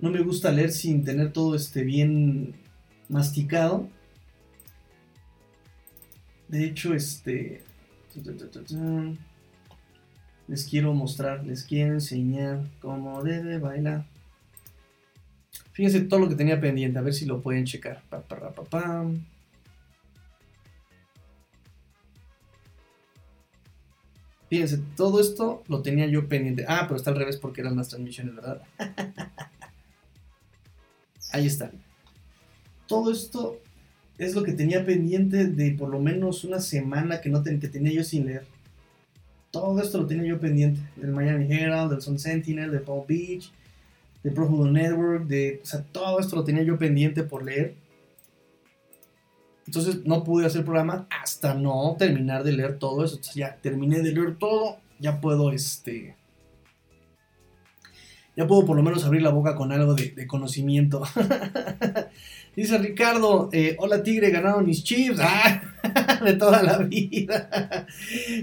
No me gusta leer sin tener todo este bien masticado. De hecho, este. Les quiero mostrar, les quiero enseñar cómo debe bailar. Fíjense todo lo que tenía pendiente, a ver si lo pueden checar. Fíjense, todo esto lo tenía yo pendiente. Ah, pero está al revés porque eran las transmisiones, ¿verdad? Ahí está. Todo esto es lo que tenía pendiente de por lo menos una semana que, no que tenía yo sin leer. Todo esto lo tenía yo pendiente. Del Miami Herald, del Sun Sentinel, de Paul Beach, de Pro Football Network, de... O sea, todo esto lo tenía yo pendiente por leer. Entonces no pude hacer programa hasta no terminar de leer todo eso. Ya terminé de leer todo, ya puedo este... Ya puedo por lo menos abrir la boca con algo de, conocimiento. Dice Ricardo, eh, hola Tigre, ganaron mis chips. Ah, de toda la vida.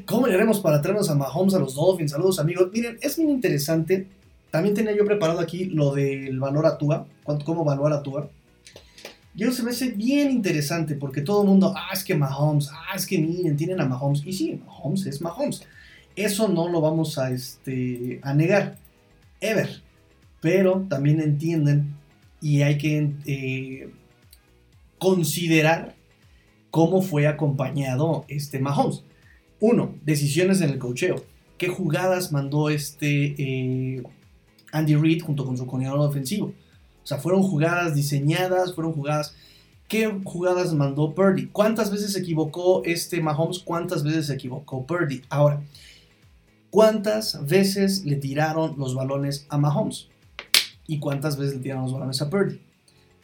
¿Cómo le haremos para traernos a Mahomes a los Dolphins? Saludos amigos. Miren, es bien interesante. También tenía yo preparado aquí lo del valor a Tua, cómo evaluar a Tua. Y eso se me hace bien interesante porque todo el mundo, ah, es que Mahomes, ah, es que miren, tienen a Mahomes. Y sí, Mahomes es Mahomes. Eso no lo vamos a, este, a negar, ever. Pero también entienden y hay que eh, considerar cómo fue acompañado este Mahomes. Uno, decisiones en el cocheo. ¿Qué jugadas mandó este eh, Andy Reid junto con su coordinador ofensivo? Sea, fueron jugadas diseñadas, fueron jugadas... ¿Qué jugadas mandó Purdy? ¿Cuántas veces se equivocó este Mahomes? ¿Cuántas veces se equivocó Purdy? Ahora, ¿cuántas veces le tiraron los balones a Mahomes? ¿Y cuántas veces le tiraron los balones a Purdy?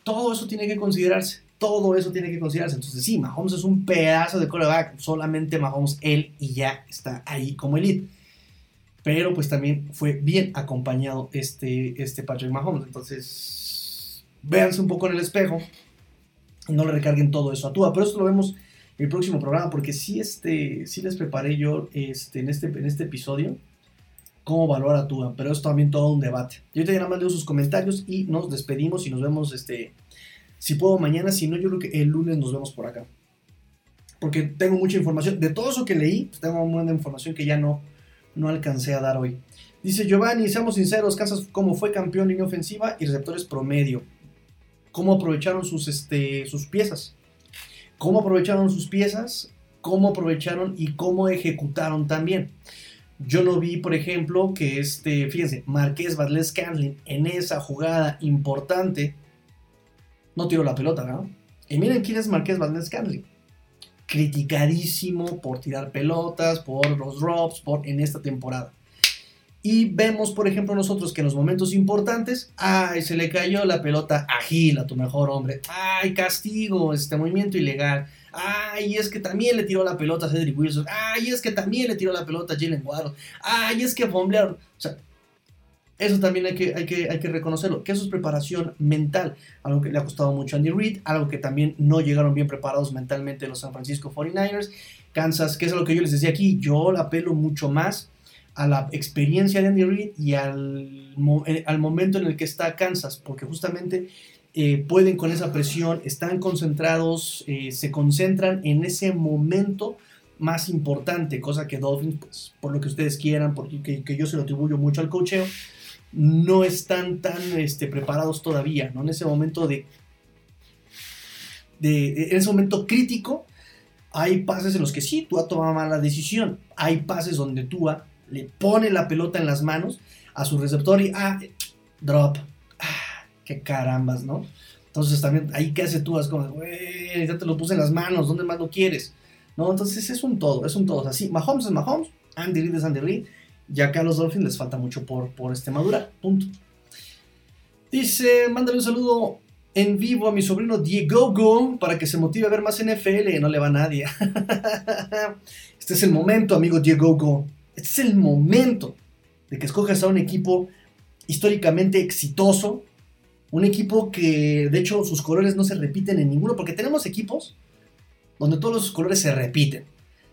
Todo eso tiene que considerarse. Todo eso tiene que considerarse. Entonces, sí, Mahomes es un pedazo de quarterback. Solamente Mahomes, él y ya está ahí como elite. Pero pues también fue bien acompañado este, este Patrick Mahomes. Entonces, véanse un poco en el espejo y no le recarguen todo eso a Tua. Pero eso lo vemos en el próximo programa, porque sí, este, sí les preparé yo este, en, este, en este episodio cómo valorar a Tua, pero es también todo un debate. Yo ya nada sus comentarios y nos despedimos y nos vemos, este, si puedo mañana, si no, yo creo que el lunes nos vemos por acá. Porque tengo mucha información, de todo eso que leí, pues tengo buena información que ya no, no alcancé a dar hoy. Dice Giovanni, seamos sinceros, Kansas como fue campeón en ofensiva y receptores promedio cómo aprovecharon sus, este, sus piezas. cómo aprovecharon sus piezas, cómo aprovecharon y cómo ejecutaron también. Yo no vi, por ejemplo, que este, fíjense, Marqués Valdés Cantlin en esa jugada importante no tiró la pelota, ¿no? Y miren quién es Marqués Valdés Cantlin. Criticadísimo por tirar pelotas, por los drops, por en esta temporada. Y vemos, por ejemplo, nosotros que en los momentos importantes, ay, se le cayó la pelota a Gil, a tu mejor hombre. Ay, castigo, este movimiento ilegal. Ay, es que también le tiró la pelota a Cedric Wilson. Ay, es que también le tiró la pelota a Jalen Waddle. Ay, es que fomblearon. O sea, eso también hay que, hay, que, hay que reconocerlo, que eso es preparación mental, algo que le ha costado mucho a Andy Reid, algo que también no llegaron bien preparados mentalmente los San Francisco 49ers. Kansas, que es lo que yo les decía aquí, yo la apelo mucho más a la experiencia de Andy Reid y al, eh, al momento en el que está Kansas, porque justamente eh, pueden con esa presión, están concentrados, eh, se concentran en ese momento más importante, cosa que Dolphins, pues, por lo que ustedes quieran, porque que, yo se lo atribuyo mucho al cocheo, no están tan este, preparados todavía, ¿no? En ese momento de, de, en ese momento crítico, hay pases en los que sí, Tua toma mala decisión, hay pases donde Tua le pone la pelota en las manos a su receptor y, ah, drop. Ah, qué carambas, ¿no? Entonces también ahí que hace tú, es como, güey, ya te lo puse en las manos, ¿dónde más lo quieres? ¿No? Entonces es un todo, es un todo. Así, Mahomes es Mahomes, Andy Reid es Andy Reid, y acá a los Dolphins les falta mucho por, por este madurar, punto. Dice, mándale un saludo en vivo a mi sobrino Diego Go para que se motive a ver más NFL, no le va a nadie. este es el momento, amigo Diego Go. Este es el momento de que escojas a un equipo históricamente exitoso, un equipo que de hecho sus colores no se repiten en ninguno, porque tenemos equipos donde todos los colores se repiten.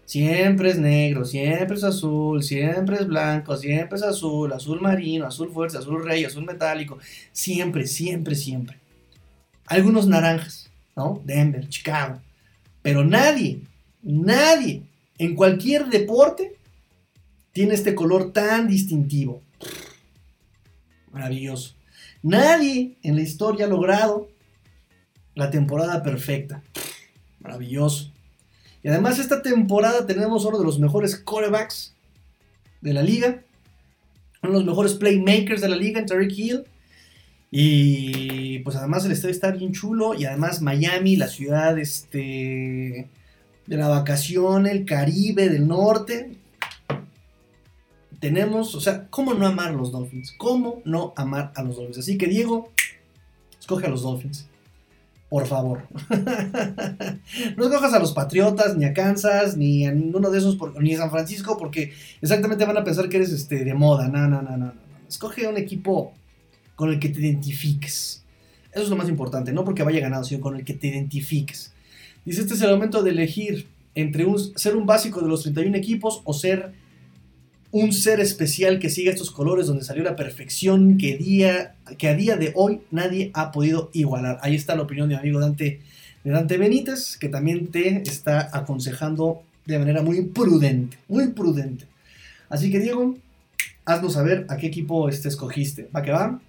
Siempre es negro, siempre es azul, siempre es blanco, siempre es azul, azul marino, azul fuerza, azul rey, azul metálico. Siempre, siempre, siempre. Algunos naranjas, ¿no? Denver, Chicago. Pero nadie, nadie, en cualquier deporte, tiene este color tan distintivo. Maravilloso. Nadie en la historia ha logrado la temporada perfecta. Maravilloso. Y además esta temporada tenemos uno de los mejores corebacks de la liga. Uno de los mejores playmakers de la liga en Tariq Hill. Y pues además el estadio está bien chulo. Y además Miami, la ciudad este, de la vacación, el Caribe del norte tenemos, o sea, ¿cómo no amar a los Dolphins? ¿Cómo no amar a los Dolphins? Así que Diego, escoge a los Dolphins. Por favor. no escojas a los Patriotas, ni a Kansas, ni a ninguno de esos, ni a San Francisco, porque exactamente van a pensar que eres este, de moda. No, no, no, no, no. Escoge un equipo con el que te identifiques. Eso es lo más importante, no porque vaya ganado, sino con el que te identifiques. Dice, este es el momento de elegir entre ser un básico de los 31 equipos o ser un ser especial que siga estos colores donde salió la perfección que, día, que a día de hoy nadie ha podido igualar. Ahí está la opinión de mi amigo Dante, de Dante Benítez, que también te está aconsejando de manera muy prudente, muy prudente. Así que Diego, haznos saber a qué equipo este escogiste. ¿Va que va?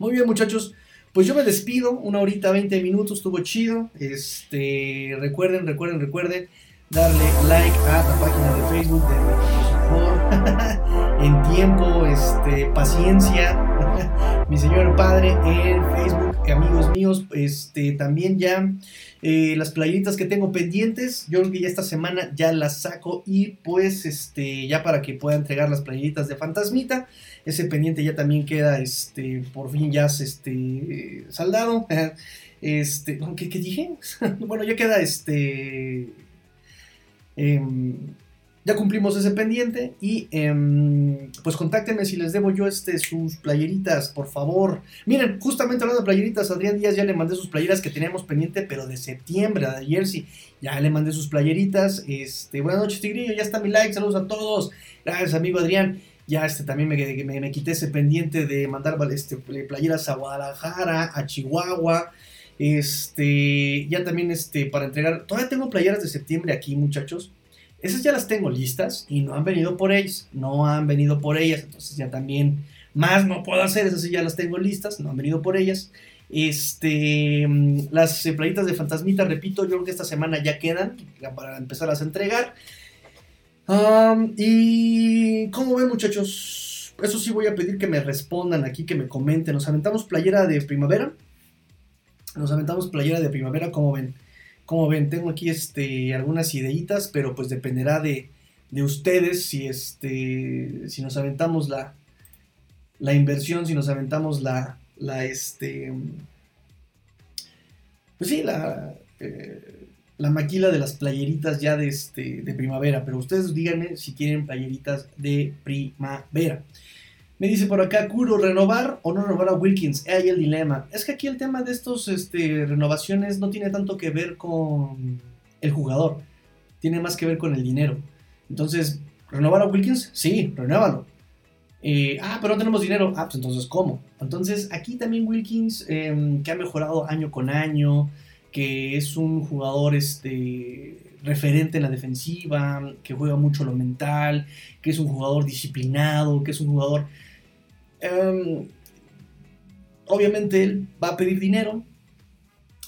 Muy bien muchachos, pues yo me despido, una horita, 20 minutos, estuvo chido. Este, recuerden, recuerden, recuerden darle like a la página de Facebook de en tiempo, este, paciencia. Mi señor padre en Facebook, amigos míos, este, también ya eh, las playeritas que tengo pendientes, yo creo que ya esta semana ya las saco y pues este, ya para que pueda entregar las playeritas de Fantasmita, ese pendiente ya también queda, este, por fin ya este, saldado. Este, ¿qué, qué dije? bueno, ya queda este... Eh, ya cumplimos ese pendiente y em, pues contáctenme si les debo yo este, sus playeritas, por favor. Miren, justamente hablando de playeritas, Adrián Díaz ya le mandé sus playeras que teníamos pendiente, pero de septiembre, de jersey. Ya le mandé sus playeritas. Este, buenas noches, Tigrillo, ya está mi like, saludos a todos. Gracias, amigo Adrián. Ya este, también me, quité ese pendiente de mandar este, playeras a Guadalajara, a Chihuahua. Este, ya también este, para entregar. Todavía tengo playeras de septiembre aquí, muchachos esas ya las tengo listas y no han venido por ellas, no han venido por ellas, entonces ya también más no puedo hacer, esas ya las tengo listas, no han venido por ellas. Este, mm, las playitas de Fantasmita, repito, yo creo que esta semana ya quedan para empezar a entregar. Y, ¿cómo ven muchachos? Eso sí voy a pedir que me respondan aquí, que me comenten. Nos aventamos playera de primavera. Nos aventamos playera de primavera, ¿cómo ven? ¿Cómo ven? Tengo aquí este, algunas ideitas, pero pues dependerá de, de ustedes si, este, si nos aventamos la, la inversión, si nos aventamos la, la este, pues sí, la, eh, la maquila de las playeritas ya de, este, de primavera, pero ustedes díganme si quieren playeritas de primavera. Me dice por acá, Kuro, ¿renovar o no renovar a Wilkins? Ahí el dilema. Es que aquí el tema de estos este, renovaciones no tiene tanto que ver con el jugador, tiene más que ver con el dinero. Entonces, ¿renovar a Wilkins? Sí, renuévalo. Eh, ah, pero no tenemos dinero. Ah, pues entonces, ¿cómo? Entonces, aquí también Wilkins, eh, que ha mejorado año con año, que es un jugador este, referente en la defensiva, que juega mucho lo mental, que es un jugador disciplinado, que es un jugador... em, obviamente él va a pedir dinero,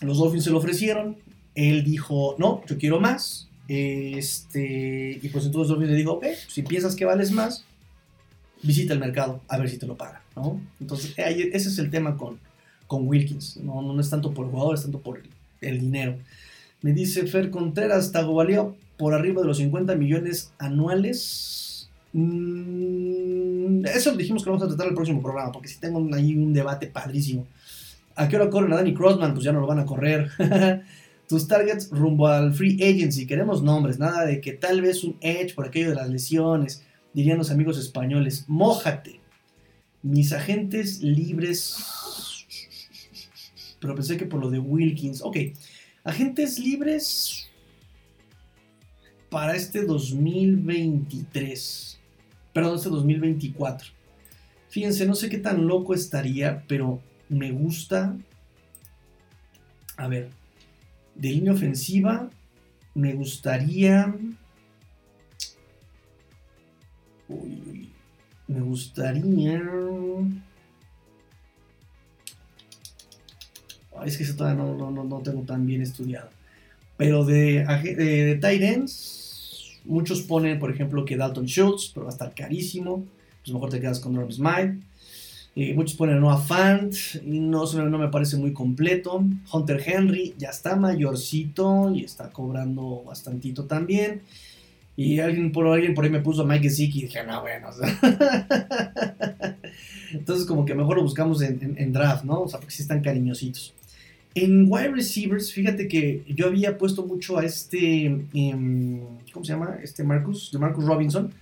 los Dolphins se lo ofrecieron, él dijo, no, yo quiero más, este, y pues entonces los Dolphins le dijo, ok, si piensas que vales más, visita el mercado a ver si te lo pagan, ¿no? Entonces, ese es el tema con, con Wilkins, ¿no? No es tanto por el jugador, es tanto por el, el dinero. Me dice Fer Contreras, Tagovailoa por arriba de los 50 millones anuales. Mm, eso dijimos que lo vamos a tratar en el próximo programa, porque si tengo ahí un debate padrísimo. ¿A qué hora corren a Danny Crossman? Pues ya no lo van a correr. Tus targets rumbo al free agency. Queremos nombres, nada de que tal vez un edge por aquello de las lesiones dirían los amigos españoles, mójate. Mis agentes libres. Pero pensé que por lo de Wilkins. Ok, agentes libres para este 2023. Perdón, este 2024. Fíjense, no sé qué tan loco estaría, pero me gusta. A ver, de línea ofensiva, me gustaría. Uy, uy, me gustaría. Es que eso todavía no, no, no, tengo tan bien estudiado. Pero de, de, de tight ends, muchos ponen, por ejemplo, que Dalton Schultz, pero va a estar carísimo. Pues mejor te quedas con Norm Smile. Eh, muchos ponen Noah Fant, no, no me parece muy completo. Hunter Henry ya está mayorcito y está cobrando bastantito también. Y alguien por, alguien por ahí me puso a Mike Gesicki y dije, no, bueno. Entonces, como que mejor lo buscamos en, en- en draft, ¿no? O sea, porque sí están cariñositos. En wide receivers, fíjate que yo había puesto mucho a este. em, ¿Cómo se llama? Este Marcus, de Marcus Robinson.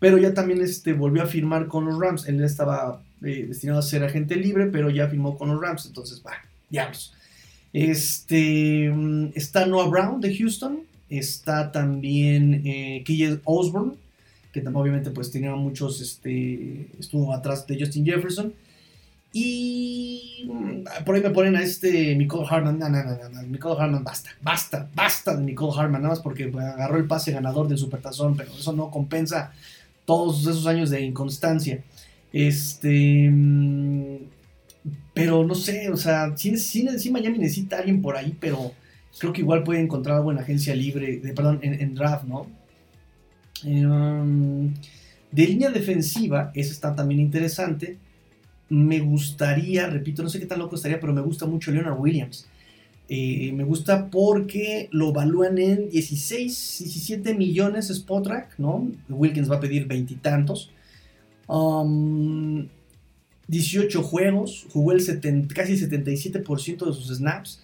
Pero ya también este, volvió a firmar con los Rams. Él estaba eh, destinado a ser agente libre, pero ya firmó con los Rams. Entonces, va, diablos. Este, mm, está Noah Brown de Houston. Está también eh, Osborne, que también obviamente pues tenía muchos, este, estuvo atrás de Justin Jefferson. Y por ahí me ponen a este Nicole Harman. No, no, no, no, Nicole Harman, basta, basta, basta de Nicole Harman, nada más porque agarró el pase ganador del Supertazón, pero eso no compensa todos esos años de inconstancia. Este. mm, Pero no sé, o sea, sí, sí, Miami necesita a alguien por ahí, pero creo que igual puede encontrar algo en agencia libre, de, perdón, en, draft, ¿no? Um, de línea defensiva, esa está también interesante. Me gustaría, repito, no sé qué tan loco estaría, pero me gusta mucho Leonard Williams. Eh, me gusta porque lo evalúan en 16, 17 millones Spotrack, ¿no? Wilkins va a pedir veintitantos. Um, 18 juegos, jugó el 70 casi el 77% de sus snaps.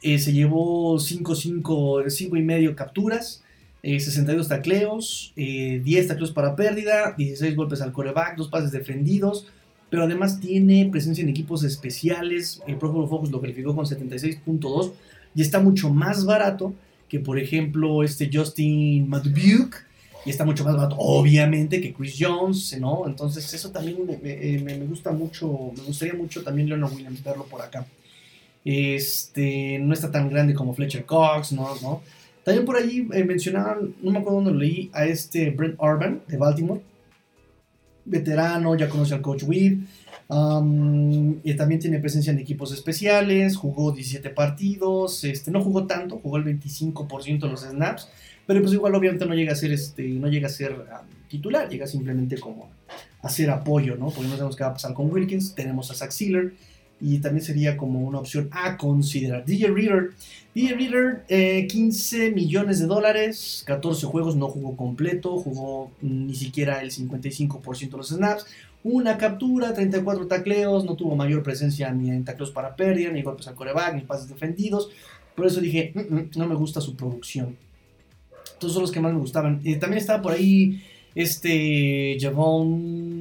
Eh, se llevó 5, 5, 5 y medio capturas, eh, 62 tacleos, eh, 10 tacleos para pérdida, 16 golpes al coreback, 2 pases defendidos, pero además tiene presencia en equipos especiales. El Pro Focus lo calificó con 76.2 y está mucho más barato que, por ejemplo, este Justin Madubuke. Y está mucho más barato, obviamente, que Chris Jones, ¿no? Entonces, eso también me, me- me- me gusta mucho. Me gustaría mucho también Leonard Williams verlo por acá. Este, no está tan grande como Fletcher Cox, ¿no? ¿no? También por ahí eh, mencionaban, no me acuerdo dónde lo leí, a este Brent Urban de Baltimore. Veterano, ya conoce al coach Weave. Um, y también tiene presencia en equipos especiales, jugó 17 partidos, este, no jugó tanto, jugó el 25% de los snaps, pero pues igual obviamente no llega a ser, este, no llega a ser um, titular, llega simplemente como a hacer apoyo, ¿no? Porque no sabemos qué va a pasar con Wilkins, tenemos a Zach Sealer, y también sería como una opción a considerar. DJ Reader, DJ Reader, 15 eh, millones de dólares, 14 juegos, no jugó completo, jugó ni siquiera el 55% de los snaps, una captura, 34 tacleos, no tuvo mayor presencia ni en tacleos para pérdida, ni golpes al coreback, ni pases defendidos, por eso dije, mm, mm, no me gusta su producción. Entonces son los que más me gustaban. y también estaba por ahí este Javon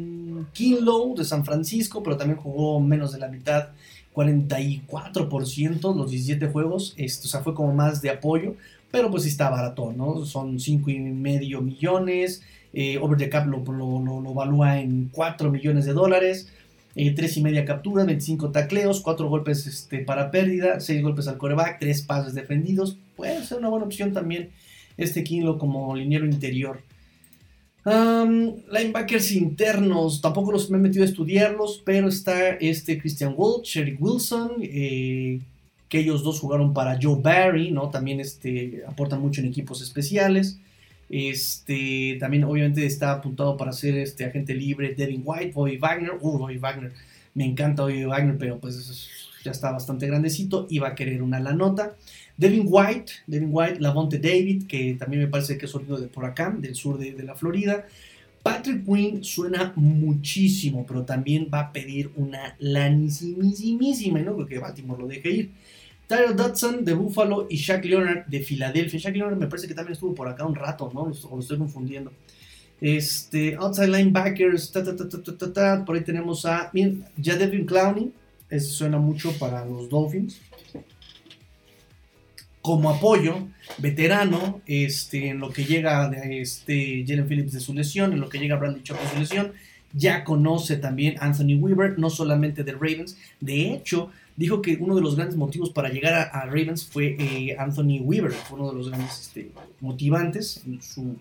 Kinlow de San Francisco, pero también jugó menos de la mitad, 44% los 17 juegos, esto, o sea, fue como más de apoyo, pero pues sí está barato, ¿no? Son 5 y medio millones, eh, Over the Cap lo, lo, evalúa en 4 millones de dólares, eh, 3 y media capturas, 25 tacleos, 4 golpes este, para pérdida, 6 golpes al coreback, 3 pases defendidos, puede ser una buena opción también este Kinlow como liniero interior. Linebackers internos, tampoco los me he metido a estudiarlos, pero está este Christian Walsh, Eric Wilson, eh, que ellos dos jugaron para Joe Barry, ¿no? También este, aportan mucho en equipos especiales. Este, también obviamente está apuntado para ser este agente libre Devin White, Bobby Wagner. Uh, Bobby Wagner, me encanta Bobby Wagner, pero pues ya está bastante grandecito y va a querer una la nota. Devin White, Devin White, Lavonte David, que también me parece que es oriundo de por acá, del sur de, la Florida. Patrick Quinn suena muchísimo, pero también va a pedir una lanísimísima, no creo que Baltimore lo deje ir. Tyler Dodson de Buffalo y Shaq Leonard de Filadelfia. Shaq Leonard me parece que también estuvo por acá un rato, ¿no? O lo estoy confundiendo. Este, outside linebackers, por ahí tenemos a, miren, ya Devin Clowney, eso suena mucho para los Dolphins como apoyo, veterano, este, en lo que llega este, Jalen Phillips de su lesión, en lo que llega Bradley Chubb de su lesión, ya conoce también Anthony Weaver, no solamente de Ravens, de hecho, dijo que uno de los grandes motivos para llegar a, Ravens fue eh, Anthony Weaver, fue uno de los grandes este, motivantes en su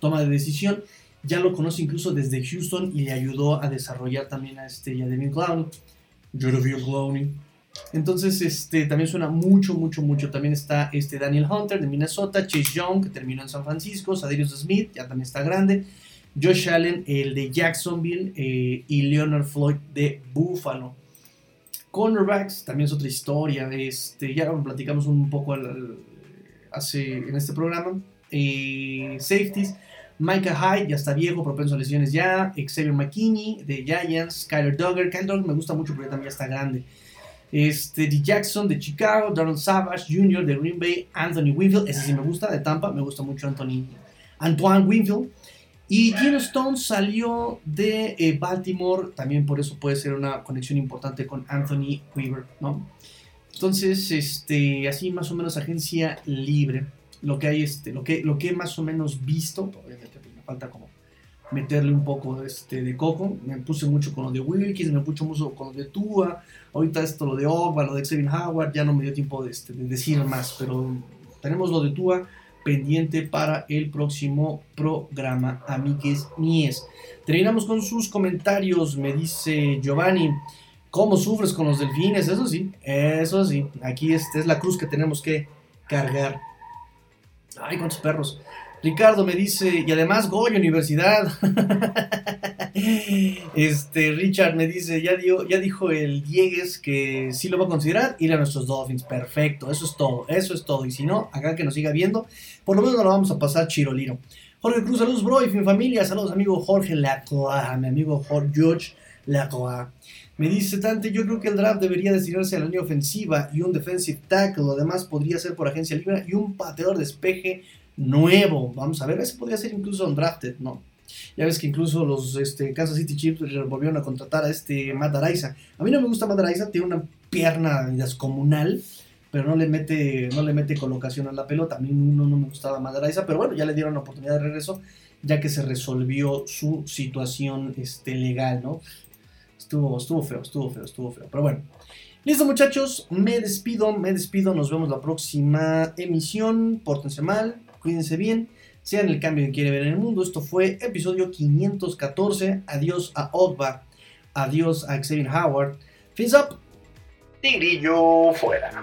toma de decisión, ya lo conoce incluso desde Houston y le ayudó a desarrollar también a este Devin Clowney, Clowney, entonces, este, también suena mucho, mucho, mucho. También está este Daniel Hunter de Minnesota, Chase Young, que terminó en San Francisco, Sadarius Smith, ya también está grande, Josh Allen, el de Jacksonville, eh, y Leonard Floyd de Buffalo. Cornerbacks, también es otra historia. Este, ya lo platicamos un poco hace, en este programa. Eh, safeties, Micah Hyde, ya está viejo, propenso a lesiones ya. Xavier McKinney de Giants, Kyler Duggar. Kyler Duggar me gusta mucho porque también está grande. Este, D. Jackson de Chicago, Donald Savage Jr. de Green Bay, Anthony Winfield, ese sí me gusta, de Tampa, me gusta mucho Anthony, Antoine Winfield. Y Gino Stone salió de eh, Baltimore, también por eso puede ser una conexión importante con Anthony Weaver, ¿no? Entonces, este, así más o menos agencia libre, lo que hay, este, lo que, lo que he más o menos visto, obviamente pues, me falta como meterle un poco este, de coco. Me puse mucho con lo de Wilkins, me puse mucho con lo de Tua. Ahorita esto, lo de Ogba, lo de Xavier Howard, ya no me dio tiempo de, este, de decir más, pero tenemos lo de Tua pendiente para el próximo programa, amigues míes. Terminamos con sus comentarios, me dice Giovanni. ¿Cómo sufres con los delfines? Eso sí, eso sí. Aquí este es la cruz que tenemos que cargar. Ay, cuántos perros. Ricardo me dice, y además Goya Universidad. este, Richard me dice, ya, dio, ya dijo el Diegues que sí lo va a considerar, ir a nuestros Dolphins. Perfecto, eso es todo, eso es todo. Y si no, acá que nos siga viendo, por lo menos nos lo vamos a pasar chirolino. Jorge Cruz, saludos, bro, y mi familia, saludos, amigo Jorge Lacroix, mi amigo Jorge George Lacroix. Me dice Tante, yo creo que el draft debería destinarse a la línea ofensiva y un defensive tackle, además podría ser por agencia libre y un pateador de despeje nuevo. Vamos a ver, ese podría ser incluso un drafted, ¿no? Ya ves que incluso los este, Kansas City Chiefs volvieron a contratar a este Matt Araiza. A mí no me gusta Matt tiene una pierna descomunal, pero no le mete, no le mete colocación a la pelota. A mí no, no me gustaba Matt pero bueno, ya le dieron la oportunidad de regreso, ya que se resolvió su situación este, legal, ¿no? Estuvo, estuvo feo, estuvo feo, estuvo feo. Pero bueno. Listo muchachos, me despido, me despido, nos vemos la próxima emisión, pórtense mal, Cuídense bien, sean el cambio que quiere ver en el mundo. Esto fue episodio 514. Adiós a Ogba. Adiós a Xavier Howard. Fins up. Tigrillo fuera.